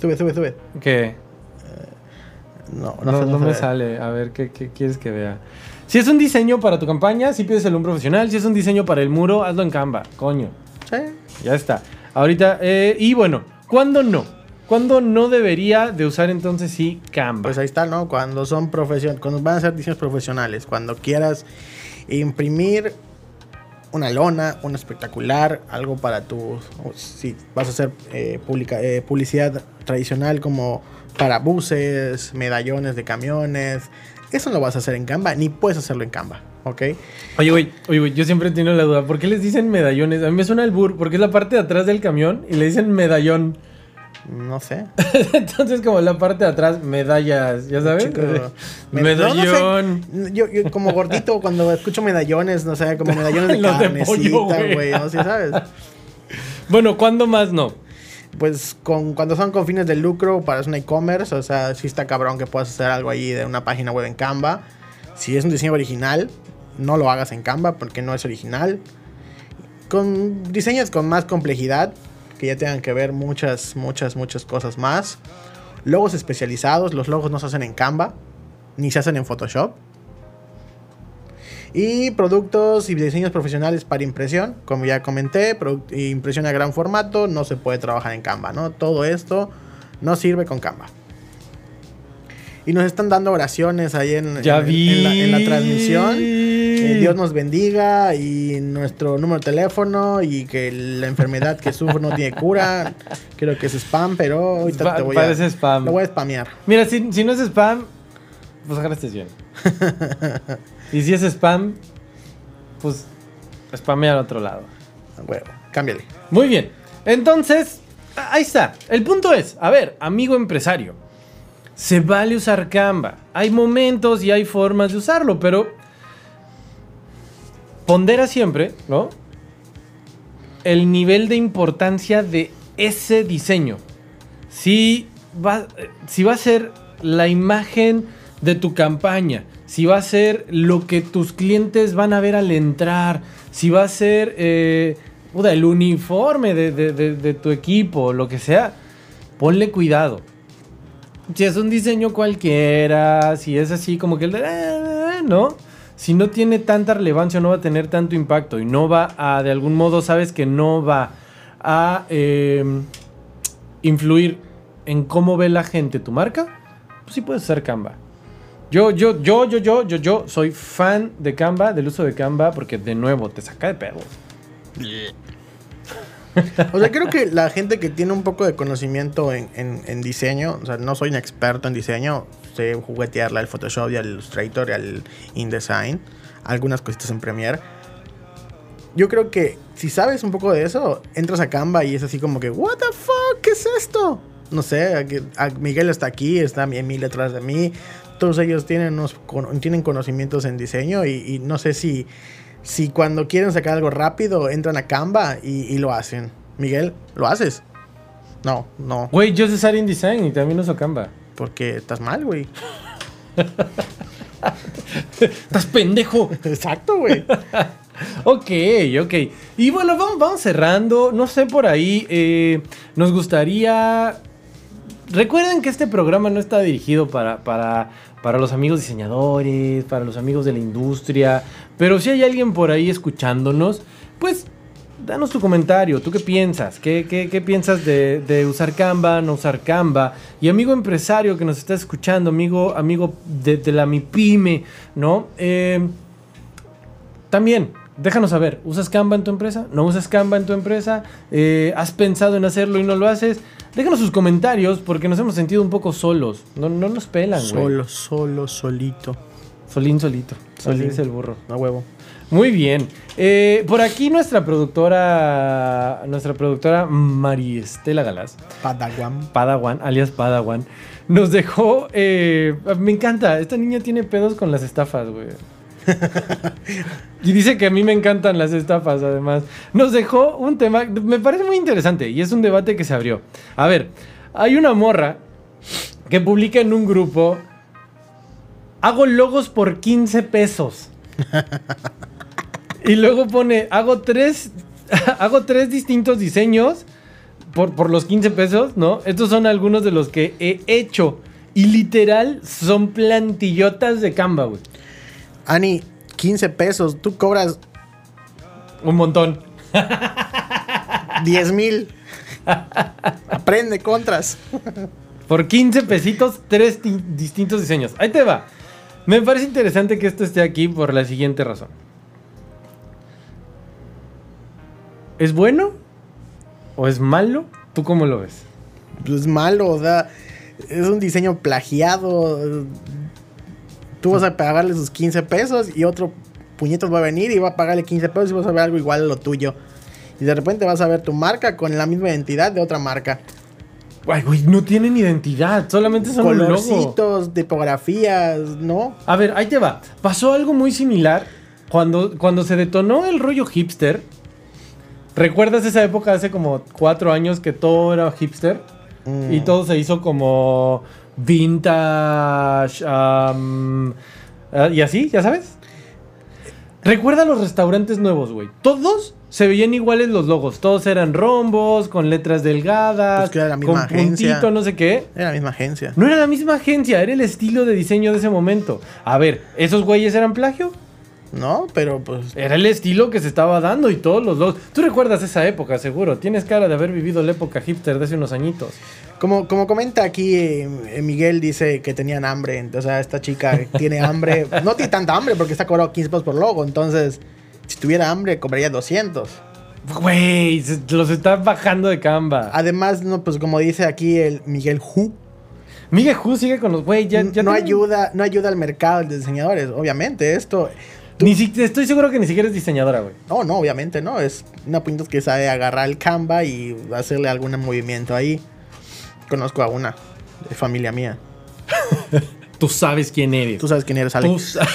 Sube, sube, sube. Que... No, No, sé, no me sé. sale. A ver, ¿qué, qué quieres que vea? Si es un diseño para tu campaña, sí pídeselo a un profesional. Si es un diseño para el muro, hazlo en Canva. Coño. Sí. Ya está. Ahorita, eh, y bueno, ¿cuándo no? ¿Cuándo no debería de usar entonces sí Canva? Pues ahí está, ¿no? Cuando son profesion cuando van a ser diseños profesionales, cuando quieras imprimir una lona, un espectacular, algo para tu, si vas a hacer eh, publica- eh, publicidad tradicional como para buses, medallones de camiones, eso no lo vas a hacer en Canva, ni puedes hacerlo en Canva, ¿ok? Oye, güey, oye, güey, yo siempre he tenido la duda. ¿Por qué les dicen medallones? A mí me suena el bur, porque es la parte de atrás del camión y le dicen medallón. No sé. [LAUGHS] entonces, como la parte de atrás, medallas, ¿ya sabes? Chico, me- [LAUGHS] Medallón. no, no sé. Yo, yo como gordito, [LAUGHS] cuando escucho medallones, no sé, como medallones de Los carnecita, güey, no sé, ¿sabes? Bueno, ¿cuándo más no? Pues con, cuando son con fines de lucro para un e-commerce, o sea, sí está cabrón que puedas hacer algo ahí de una página web en Canva. Si es un diseño original, no lo hagas en Canva porque no es original. Con diseños con más complejidad, que ya tengan que ver muchas, muchas, muchas cosas más. Logos especializados, los logos no se hacen en Canva, ni se hacen en Photoshop. Y productos y diseños profesionales para impresión, como ya comenté, impresión a gran formato, no se puede trabajar en Canva, ¿no? Todo esto no sirve con Canva. Y nos están dando oraciones ahí en, Ya en- vi. en la, en la transmisión. Que Dios nos bendiga y nuestro número de teléfono y que la enfermedad que sufro no tiene cura. [LAUGHS] Creo que es spam, pero ahorita Pa- te voy parece a... spam. Lo voy a spamear. Mira, si, si no es spam, pues ojalá estés bien. [LAUGHS] y si es spam, pues spamea al otro lado. A huevo, cámbiale. Muy bien. Entonces, ahí está. El punto es, a ver, amigo empresario, se vale usar Canva. Hay momentos y hay formas de usarlo, pero pondera siempre, ¿no? El nivel de importancia de ese diseño. Si va, si va a ser la imagen de tu campaña, si va a ser lo que tus clientes van a ver al entrar, si va a ser eh, el uniforme de, tu equipo, lo que sea, ponle cuidado. Si es un diseño cualquiera, si es así como que el de... "Eh", ¿No? Si no tiene tanta relevancia, no va a tener tanto impacto y no va a, de algún modo, sabes que no va a eh, influir en cómo ve la gente tu marca, pues sí puedes usar Canva. Yo, yo, yo, yo, yo, yo, yo soy fan de Canva, del uso de Canva, porque de nuevo te saca de pedos. O sea, creo que la gente que tiene un poco de conocimiento en, en- diseño, o sea, no soy un experto en diseño, sé juguetearle al Photoshop y al Illustrator y al InDesign, algunas cositas en Premiere. Yo creo que si sabes un poco de eso, entras a Canva y es así como que, ¿What the fuck? ¿Qué es esto? No sé, Miguel está aquí, está Emil detrás de mí. Todos ellos tienen, unos, tienen conocimientos en diseño y, y no sé si, si cuando quieren sacar algo rápido entran a Canva y, y lo hacen. Miguel, ¿lo haces? No, no, Güey, yo sé usar InDesign y también uso Canva. porque estás mal, güey. [LAUGHS] ¡Estás pendejo! Exacto, güey. [LAUGHS] Ok, ok. Y bueno, vamos, vamos cerrando. No sé por ahí. eh, nos gustaría. Recuerden que este programa no está dirigido para, para, para los amigos diseñadores, para los amigos de la industria. Pero si hay alguien por ahí escuchándonos, pues danos tu comentario. ¿Tú qué piensas? ¿Qué, qué- qué piensas de, usar Canva, no usar Canva? Y amigo empresario que nos está escuchando, amigo, amigo de, de la MIPYME, ¿no? Eh, también, déjanos saber, ¿usas Canva en tu empresa? ¿No usas Canva en tu empresa? Eh, ¿Has pensado en hacerlo y no lo haces? Déjanos sus comentarios porque nos hemos sentido un poco solos. No, no nos pelan, güey. Solo, solo, solito. Solín solito. Solín Solín. es el burro. A huevo. Muy bien. Eh, por aquí nuestra productora, nuestra productora Mariestela Galás, Padawan. Padawan, alias Padawan, nos dejó... eh, me encanta, esta niña tiene pedos con las estafas, güey. Y dice que a mí me encantan las estafas, además. Nos dejó un tema, me parece muy interesante y es un debate que se abrió. A ver, hay una morra que publica en un grupo, hago logos por 15 pesos. y luego pone, hago tres, [LAUGHS] hago tres distintos diseños por, por los 15 pesos, ¿no? Estos son algunos de los que he hecho. Y literal son plantillotas de Canva. Ani, 15 pesos, tú cobras Un montón. 10 mil. Aprende contras. Por 15 pesitos, tres ti- distintos diseños. Ahí te va. Me parece interesante que esto esté aquí por la siguiente razón. ¿Es bueno? ¿O es malo? ¿Tú cómo lo ves? Pues malo, o sea, es un diseño plagiado. Tú vas a pagarle sus 15 pesos y otro puñetos va a venir y va a pagarle 15 pesos y vas a ver algo igual a lo tuyo. Y de repente vas a ver tu marca con la misma identidad de otra marca. Ay, güey, no tienen identidad, solamente son un logo. Colorcitos, tipografías, ¿no? A ver, ahí te va. Pasó algo muy similar cuando, cuando se detonó el rollo hipster. ¿Recuerdas esa época hace como cuatro años que todo era hipster? Mm. Y todo se hizo como vintage. ah, y así, ¿ya sabes? Recuerda los restaurantes nuevos, güey. Todos se veían iguales los logos. Todos eran rombos, con letras delgadas, Pues que era la misma con agencia. puntito, no sé qué. Era la misma agencia. No era la misma agencia, era el estilo de diseño de ese momento. A ver, ¿esos güeyes eran plagio? ¿No? Pero pues. Era el estilo que se estaba dando y todos los logos. Tú recuerdas esa época, seguro. Tienes cara de haber vivido la época hipster de hace unos añitos. Como, como comenta aquí, eh, Miguel dice que tenían hambre. Entonces, o sea, esta chica tiene hambre. No tiene tanta hambre porque está cobrado 15 pesos por logo. Entonces, si tuviera hambre, cobraría 200. Güey, los está bajando de Canva. Además, no, pues como dice aquí el Miguel Hu, Miguel Hu sigue con los. Güey, ya, ya no, tienen- ayuda, no ayuda al mercado de diseñadores. Obviamente, esto. Ni si- estoy seguro que ni siquiera es diseñadora, güey. No, no, obviamente no. Es una puñeta que sabe agarrar el Canva y hacerle algún movimiento ahí. Conozco a una de familia mía. [LAUGHS] Tú sabes quién eres. Tú sabes quién eres, Alex. [LAUGHS]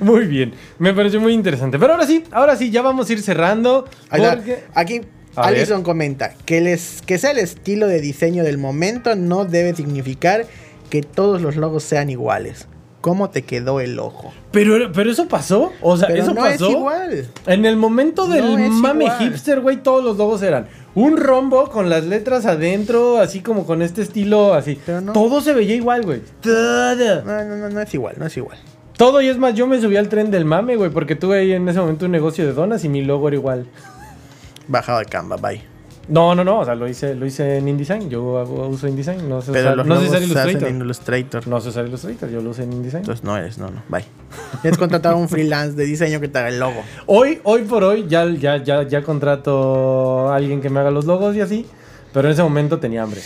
Muy bien, me pareció muy interesante. Pero ahora sí, ahora sí, ya vamos a ir cerrando. Porque- Aquí A Alison comenta que, les, que sea el estilo de diseño del momento no debe significar que todos los logos sean iguales. ¿Cómo te quedó el ojo? Pero, pero eso pasó. O sea, Pero eso no pasó. es igual. En el momento del No mame igual. hipster, güey, todos los logos eran un rombo con las letras adentro, así como con este estilo, así. No. Todo se veía igual, güey. Todo. No, no, no, no es igual, no es igual. Todo, y es más, yo me subí al tren del mame, güey, porque tuve ahí en ese momento un negocio de donas y mi logo era igual. Bajado de Canva, bye. No, no, no, o sea, lo hice, lo hice en InDesign. Yo hago- uso InDesign, no sé Pero usar, los no sé usar se Illustrator. en Illustrator. No sé usar Illustrator, yo lo usé en InDesign. Entonces no eres, no, no, bye. Tienes que contratar a un freelance de diseño que te haga el logo. Hoy, hoy por hoy, ya, ya, ya, ya contrato a alguien que me haga los logos y así, pero en ese momento tenía hambre.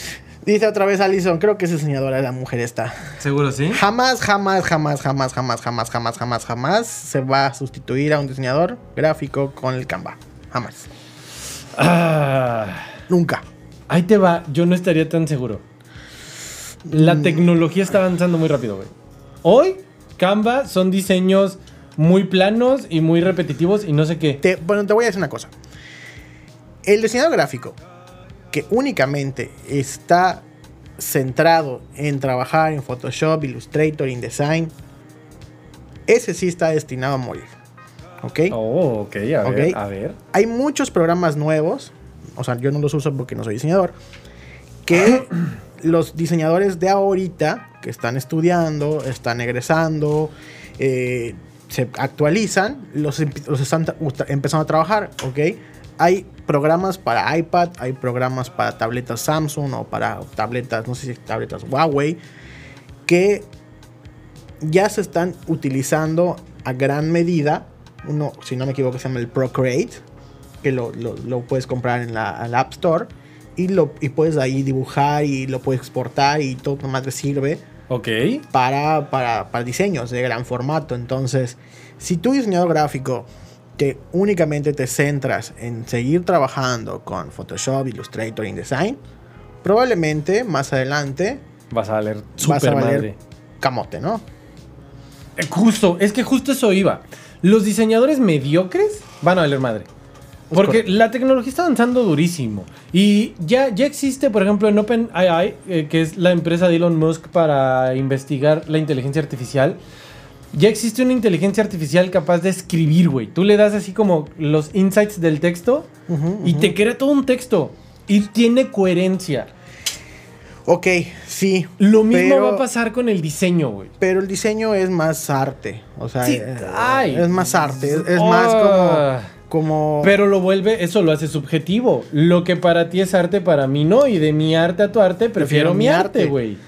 Dice otra vez Alison, creo que es diseñadora la mujer esta. ¿Seguro sí? Jamás, jamás, jamás, jamás, jamás, jamás, jamás, jamás, jamás se va a sustituir a un diseñador gráfico con el Canva. Jamás. Ah, Nunca. ahí te va, yo no estaría tan seguro. La Mm. tecnología está avanzando muy rápido, güey. Hoy, Canva son diseños muy planos y muy repetitivos y no sé qué. Te- bueno, te voy a decir una cosa. El diseñador gráfico que únicamente está centrado en trabajar en Photoshop, Illustrator, InDesign, ese sí está destinado a morir. ¿Ok? Oh, ok, a ver, a ver. Hay muchos programas nuevos, o sea, yo no los uso porque no soy diseñador, que [CLEARS THROAT] los diseñadores de ahorita, que están estudiando, están egresando, eh, se actualizan, los, los están empezando a trabajar, ¿ok? Hay programas para iPad, hay programas para tabletas Samsung o para tabletas, no sé si tabletas Huawei, que ya se están utilizando a gran medida. Uno, si no me equivoco, se llama el Procreate, que lo, lo- lo puedes comprar en la, en la App Store y, lo, y puedes ahí dibujar y lo puedes exportar y todo más te sirve Ok. para, para, para diseños de gran formato. Entonces, si tú diseñador gráfico que únicamente te centras en seguir trabajando con Photoshop, Illustrator, InDesign, probablemente más adelante vas a valer vas a super valer madre. camote, ¿no? Eh, Justo, es que justo eso iba. Los diseñadores mediocres van a valer madre. Porque la tecnología está avanzando durísimo. Y ya, ya existe, por ejemplo, en OpenAI, eh, que es la empresa de Elon Musk para investigar la inteligencia artificial. Ya existe una inteligencia artificial capaz de escribir, güey. Tú le das así como los insights del texto y te crea todo un texto. Y tiene coherencia. Ok, sí. Lo mismo pero- va a pasar con el diseño, güey. Pero el diseño es más arte. O sea, Sí, eh, ay. es más arte. Es, es más Ah. como. como Pero lo vuelve, eso lo hace subjetivo. Lo que para ti es arte, para mí no. Y de mi arte a tu arte, prefiero, Prefiero mi arte, güey.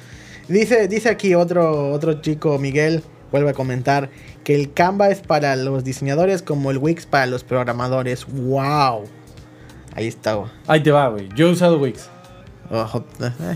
Dice, dice aquí otro, otro chico, Miguel, vuelve a comentar que el Canva es para los diseñadores como el Wix para los programadores. ¡Wow! Ahí está. güey. Ahí te va, güey. Yo he usado Wix.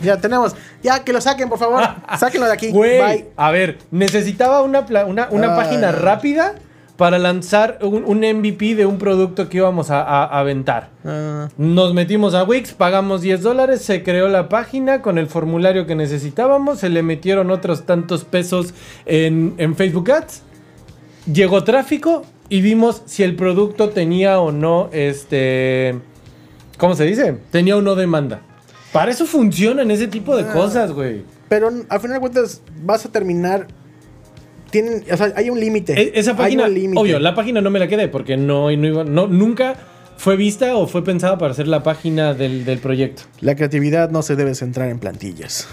Ya tenemos. Ya que lo saquen, por favor. [LAUGHS] Sáquenlo de aquí. Bye. a ver, necesitaba una, una, una Ah. página rápida para lanzar un, un MVP de un producto que íbamos a, a- a aventar. Ah, Nos metimos a Wix, pagamos 10 dólares, se creó la página con el formulario que necesitábamos, se le metieron otros tantos pesos en, en Facebook Ads, llegó tráfico y vimos si el producto tenía o no, este, ¿cómo se dice? Tenía o no demanda. Para eso funcionan ese tipo de Ah. cosas, güey. pero al final de cuentas vas a terminar. Tienen, o sea, hay un límite. E- Esa Hay página, un obvio, la página no me la quedé porque no, no iba, no, nunca fue vista o fue pensada para ser la página del, del proyecto. La creatividad no se debe centrar en plantillas.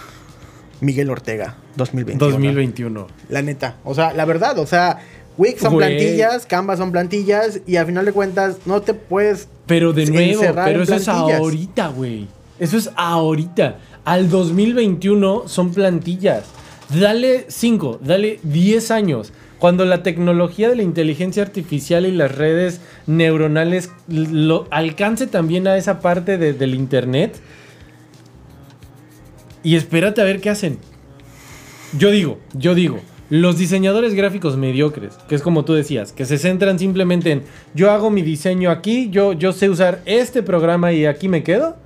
Miguel Ortega, 2021. 2021. La neta. O sea, la verdad, o sea, Wix son Güey. plantillas, Canva son plantillas y al final de cuentas no te puedes. Pero de nuevo, pero eso es plantillas. ahorita, güey. Eso es ahorita. Al 2021 son plantillas. Dale 5, dale 10 años. Cuando la tecnología de la inteligencia artificial y las redes neuronales lo alcance también a esa parte de- del internet. Y espérate a ver qué hacen. Yo digo, yo digo, los diseñadores gráficos mediocres, que es como tú decías, que se centran simplemente en yo hago mi diseño aquí, yo, yo sé usar este programa y aquí me quedo,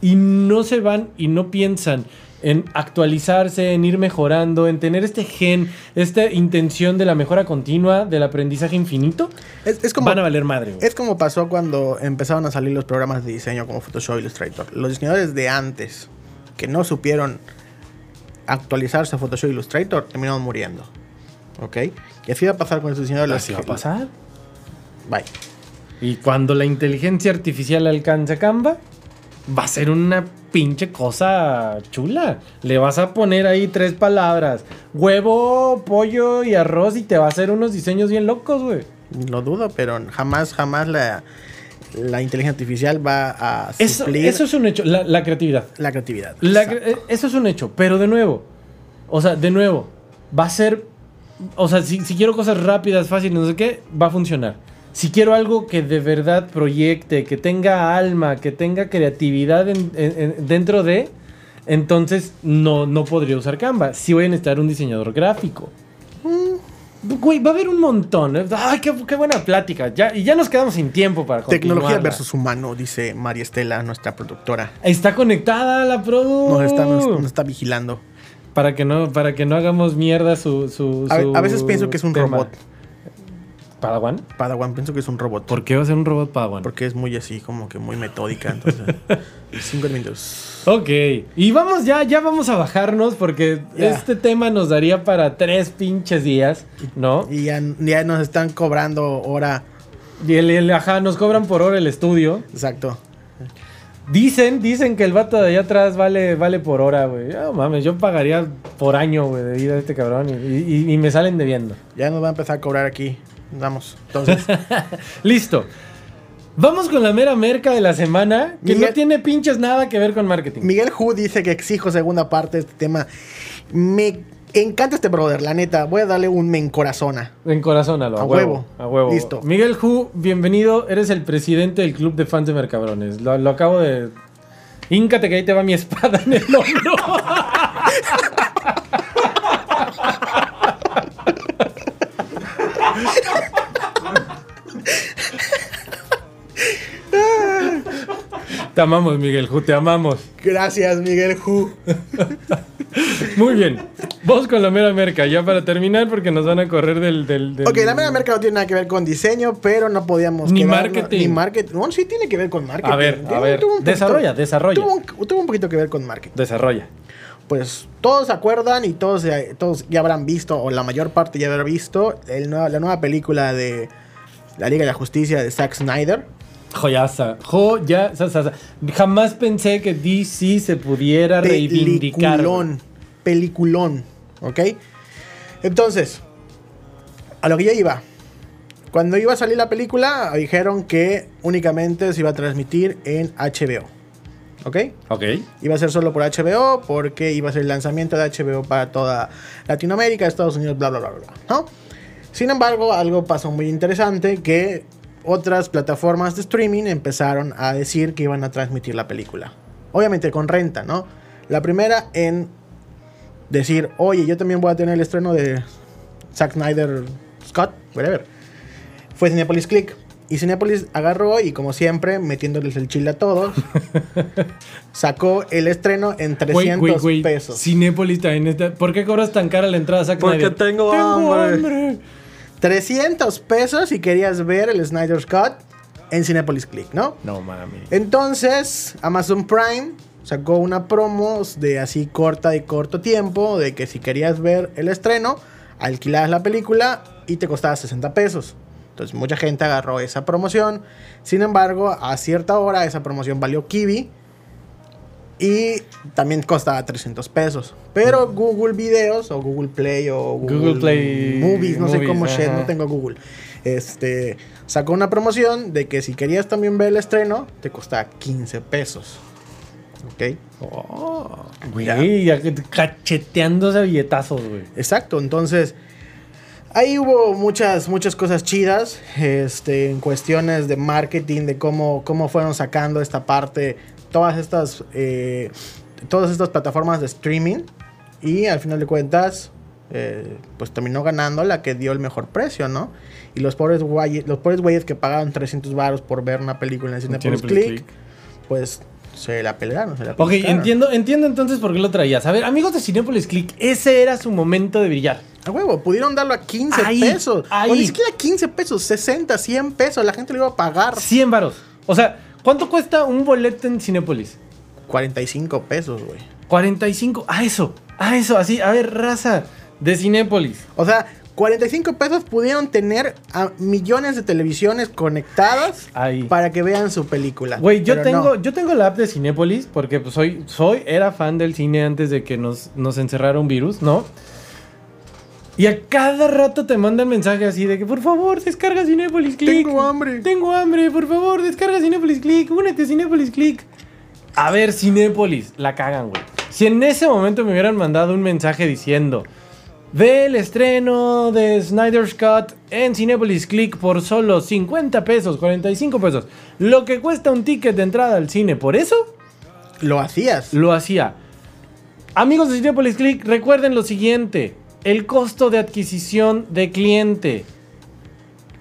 y no se van y no piensan en actualizarse, en ir mejorando, en tener este gen, esta intención de la mejora continua, del aprendizaje infinito, Es, es como, van a valer madre. güey. es como pasó cuando empezaron a salir los programas de diseño como Photoshop Illustrator. Los diseñadores de antes que no supieron actualizarse a Photoshop Illustrator terminaron muriendo. ¿Ok? Y así va a pasar con los diseñadores. Así va a pasar. Bye. Y cuando la inteligencia artificial alcance Canva, va a ser una pinche cosa chula. Le vas a poner ahí tres palabras: huevo, pollo y arroz, y te va a hacer unos diseños bien locos, güey. Lo dudo, pero jamás, jamás la, la inteligencia artificial va a Eso, suplir eso es un hecho, la, la creatividad. la creatividad. La eh, eso es un hecho, pero de nuevo, o sea, de nuevo, va a ser, o sea, si, si quiero cosas rápidas, fáciles, no sé qué, va a funcionar. Si quiero algo que de verdad proyecte, que tenga alma, que tenga creatividad en- en- en- dentro de, entonces no, no podría usar Canva. Sí voy a necesitar un diseñador gráfico. Güey, va a haber un montón. ¿eh? Ay, qué, qué buena plática. Ya, y ya nos quedamos sin tiempo para Tecnología versus humano, dice María Estela, nuestra productora. Está conectada la produ. Nos está, nos, nos está vigilando. Para que no, para que no hagamos mierda su. su, A, veces pienso que es un tema. robot. ¿Padawan? Padawan, pienso que es un robot. ¿Por qué va a ser un robot Padawan? Porque es muy así, como que muy metódica. Entonces, [LAUGHS] cinco minutos. Ok. Y vamos ya, ya vamos a bajarnos porque este tema nos daría para tres pinches días, ¿no? Y ya, ya nos están cobrando hora. Y el, el- ajá, nos cobran por hora el estudio. Exacto. Dicen, dicen que el vato de allá atrás vale, vale por hora, güey. No mames, yo pagaría por año, güey, de vida a este cabrón y, y- y me salen debiendo. Ya nos va a empezar a cobrar aquí. Vamos. Entonces, [LAUGHS] Listo. Vamos con la mera merca de la semana, que Miguel- no tiene pinches nada que ver con marketing. Miguel Hu dice que exijo segunda parte de este tema. Me encanta este brother, la neta. Voy a darle un me encorazona. En corazón, a lo A huevo. huevo. A huevo. Listo. Miguel Hu, bienvenido. Eres el presidente del club de fans de Mercabrones. Lo, lo acabo de. Híncate que ahí te va mi espada en el hombro. [LAUGHS] te amamos, Miguel Hu, te amamos. Gracias, Miguel Hu. [LAUGHS] Muy bien. Vos con la mera merca, ya para terminar, porque nos van a correr del. del, del- Ok, la mera merca no tiene nada que ver con diseño, pero no podíamos. Ni quedarnos- marketing. Ni marketing. Bueno, sí tiene que ver con marketing. A ver, a ver. tuvo un poquito- Desarrolla, desarrolla. Tuvo un, tuvo un poquito que ver con marketing. Desarrolla. Pues todos se acuerdan y todos, ya- todos ya habrán visto, o la mayor parte ya habrá visto, el nueva- la nueva película de la Liga de la Justicia de Zack Snyder. Joyaza. Joya. sa, sa, sa. Jamás pensé que DC se pudiera reivindicar. Peliculón. Peliculón. ¿Ok? Entonces, a lo que yo iba. Cuando iba a salir la película, dijeron que únicamente se iba a transmitir en HBO. ¿Ok? Ok. Iba a ser solo por HBO porque iba a ser el lanzamiento de HBO para toda Latinoamérica, Estados Unidos, bla, bla, bla, bla, ¿no? Sin embargo, algo pasó muy interesante que otras plataformas de streaming empezaron a decir que iban a transmitir la película. Obviamente con renta, ¿no? La primera en decir, oye, yo también voy a tener el estreno de Zack Snyder Scott, whatever. Fue Cinepolis Click. Y Cinepolis agarró y como siempre, metiéndoles el chile a todos, [LAUGHS] sacó el estreno en 300 Wait, wait, wait. pesos. Cinépolis también está. ¿Por qué cobras tan cara la entrada a Zack Porque Snyder? tengo hambre. 300 pesos si querías ver el Snyder Scott en Cinepolis Click, ¿no? No mami. Entonces, Amazon Prime sacó una promo de así corta y corto tiempo, de que si querías ver el estreno, alquilabas la película y te costaba 60 pesos. Entonces, mucha gente agarró esa promoción. Sin embargo, a cierta hora esa promoción valió Kiwi y también costaba 300 pesos. Pero Google Videos o Google Play o Google, Google Play Movies, no sé cómo shit, no tengo Google. Este sacó una promoción de que si querías también ver el estreno, te costaba 15 pesos. ¿Ok? Oh, Ya. güey, ya que- cacheteándose billetazos, güey. Exacto, entonces ahí hubo muchas, muchas cosas chidas este, en cuestiones de marketing, de cómo, cómo fueron sacando esta parte, todas estas, eh, todas estas plataformas de streaming y al final de cuentas, eh, pues terminó ganando la que dio el mejor precio, ¿no? Y los pobres güeyes, los pobres güeyes que pagaron 300 baros por ver una película en Cinepolis Cinepolis Click, Click. pues se la pelearon, se la Ok, entiendo, entiendo entonces por qué lo traías. A ver, amigos de Cinepolis Click, ese era su momento de brillar. A huevo, pudieron darlo a 15 Ahí, pesos. ahí. O ni siquiera 15 pesos, 60, 100 pesos. La gente lo iba a pagar. 100 varos. O sea, ¿cuánto cuesta un boleto en Cinepolis? 45 pesos, güey. 45. A eso, a eso, así. A ver, raza de Cinépolis. O sea, 45 pesos pudieron tener a millones de televisiones conectadas Ahí. para que vean su película. Güey, yo tengo, no. yo tengo la app de Cinépolis porque pues, soy, soy, era fan del cine antes de que nos, nos encerrara un virus, ¿no? Y a cada rato te mandan mensaje así de que por favor descarga Cinépolis Click. Tengo hambre. Tengo hambre, por favor, descarga Cinépolis Click. Únete a Cinépolis Click. A ver, Cinépolis, la cagan, güey. Si en ese momento me hubieran mandado un mensaje diciendo Ve el estreno de Snyder Scott en Cinepolis Click por solo 50 pesos, 45 pesos. Lo que cuesta un ticket de entrada al cine. Por eso Lo hacías. lo hacía. Amigos de Cinepolis Click, recuerden lo siguiente. El costo de adquisición de cliente.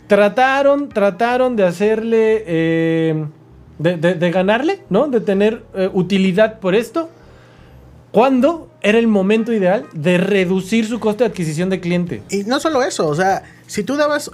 Trataron, trataron de hacerle... eh, de, ganarle, ¿no? De tener eh, utilidad por esto. Cuando era el momento ideal de reducir su costo de adquisición de cliente. Y no solo eso, o sea, si tú dabas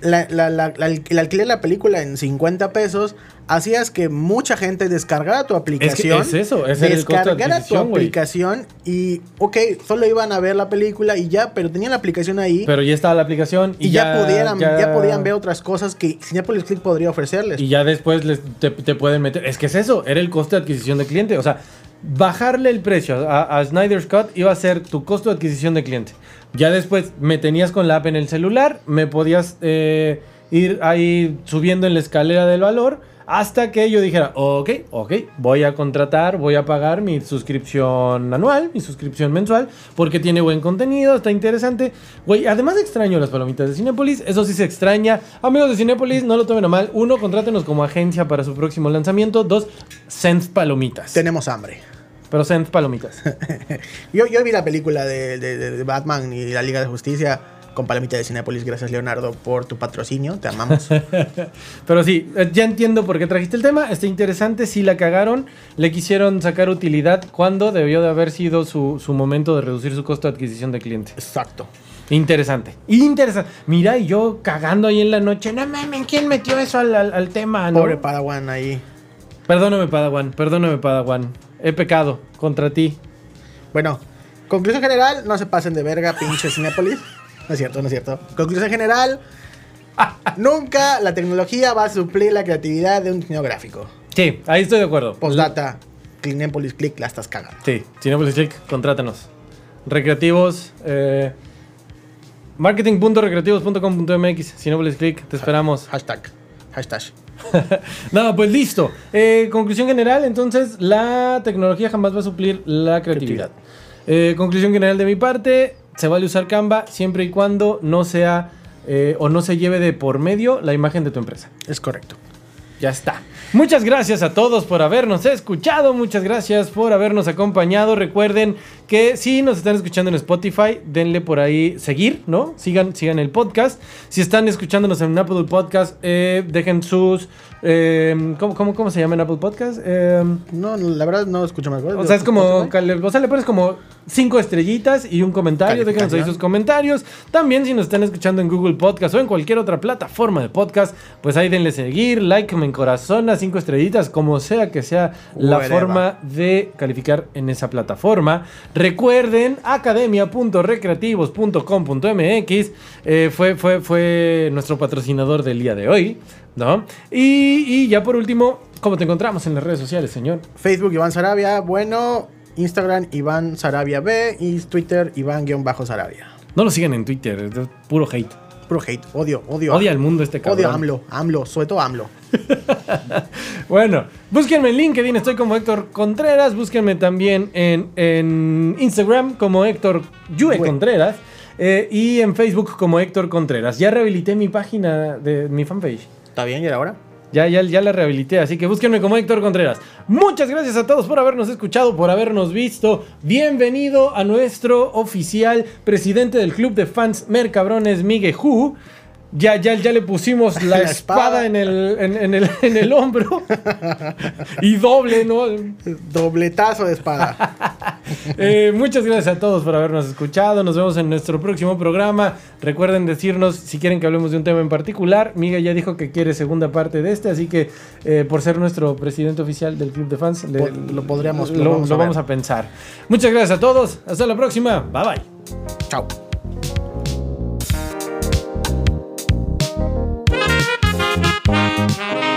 la- la- la- el alquiler de la película en 50 pesos, hacías que mucha gente descargara tu aplicación. es eso, era el costo de descargara tu adquisición, güey. aplicación y, ok, solo iban a ver la película y ya, pero tenían la aplicación ahí Pero ya estaba la aplicación y, y ya, pudieran, ya... podían ver otras cosas que Cinepolis Click podría ofrecerles. Y ya después les- te, te pueden meter. Es que es eso, era el costo de adquisición de cliente. O sea, bajarle el precio a, a Snyder Scott iba a ser tu costo de adquisición de cliente. Ya después me tenías con la app en el celular, me podías eh, ir ahí subiendo en la escalera del valor hasta que yo dijera, ok, ok, voy a contratar, voy a pagar mi suscripción anual, mi suscripción mensual, porque tiene buen contenido, está interesante. Güey, además extraño las palomitas de Cinépolis, eso sí se extraña. Amigos de Cinépolis, no lo tomen a mal. Uno, contrátenos como agencia para su próximo lanzamiento. Dos, Sense Palomitas. Tenemos hambre. Pero Sense Palomitas. [LAUGHS] Yo, yo vi la película de, de- de- de Batman y la Liga de Justicia. con Palomita de Cinepolis. Gracias, Leonardo, por tu patrocinio. Te amamos. [LAUGHS] Pero sí, eh, ya entiendo por qué trajiste el tema. Está interesante. Si la cagaron, le quisieron sacar utilidad cuando debió de haber sido su, su momento de reducir su costo de adquisición de cliente. Exacto. Interesante. Interesante. Mira, y yo cagando ahí en la noche. No mames, ¿quién metió eso al, al- al tema? no? Pobre Padawan ahí. Perdóname, Padawan. Perdóname, Padawan. He pecado contra ti. Bueno, conclusión general, no se pasen de verga, pinche Cinépolis. No es cierto, no es cierto. Conclusión general, [LAUGHS] nunca la tecnología va a suplir la creatividad de un diseño gráfico. Sí, ahí estoy de acuerdo. Postdata, Cinépolis, click, la estás cagando. Sí, Cinepolis Click, contrátanos. Recreativos, eh, marketing.recreativos.com.mx, Cinepolis Click, te esperamos. Hashtag, hashtag. [LAUGHS] Nada, pues listo. Eh, conclusión general, entonces, la tecnología jamás va a suplir la creatividad. Eh, conclusión general de mi parte, se vale usar Canva siempre y cuando no sea eh, o no se lleve de por medio la imagen de tu empresa. Es correcto. Ya está. Muchas gracias a todos por habernos escuchado. Muchas gracias por habernos acompañado. Recuerden que si nos están escuchando en Spotify, denle por ahí seguir, ¿no? Sigan, sigan el podcast. Si están escuchándonos en Apple Podcast, eh, dejen sus. Eh, ¿cómo, cómo, cómo se llama en Apple Podcast? Eh, No, la verdad no escucho más. o sea, es como. O sea, le pones como cinco estrellitas y un comentario. Déjenos ahí sus comentarios. También, si nos están escuchando en Google Podcast o en cualquier otra plataforma de podcast, pues ahí denle seguir, like, me corazón, cinco estrellitas, como sea que sea la forma de calificar en esa plataforma. Recuerden, academia.recreativos.com.mx eh, fue, fue, fue nuestro patrocinador del día de hoy, ¿no? Y, y ya por último, ¿cómo te encontramos en las redes sociales, señor? Facebook, Iván Sarabia. Bueno, Instagram, Iván Sarabia B. Y Twitter, Iván-Sarabia. No lo sigan en Twitter, es puro hate. Puro hate, odio, odio. Odia al mundo este cabrón. Odio AMLO, AMLO, sobre todo AMLO. [LAUGHS] Bueno, búsquenme en LinkedIn, estoy como Héctor Contreras. Búsquenme también en, en Instagram como Héctor Yue Bueno. Contreras. eh, y en Facebook como Héctor Contreras. Ya rehabilité mi página de mi fanpage. ¿Está bien? ¿Y ahora? Ya, ya, ya la rehabilité, así que búsquenme como Héctor Contreras. Muchas gracias a todos por habernos escuchado, por habernos visto. Bienvenido a nuestro oficial presidente del club de fans Mercabrones, Miguel Hu. Ya, ya, ya le pusimos la, [LAUGHS] La espada, espada. en, el, en, en el, en el hombro. y doble, ¿no? Dobletazo de espada. [LAUGHS] Eh, muchas gracias a todos por habernos escuchado. Nos vemos en nuestro próximo programa. Recuerden decirnos si quieren que hablemos de un tema en particular. Miguel ya dijo que quiere segunda parte de este, así que eh, por ser nuestro presidente oficial del club de fans, le- lo podríamos- lo, lo vamos lo a vamos a pensar. Muchas gracias a todos. Hasta la próxima. Bye bye. Chao. Música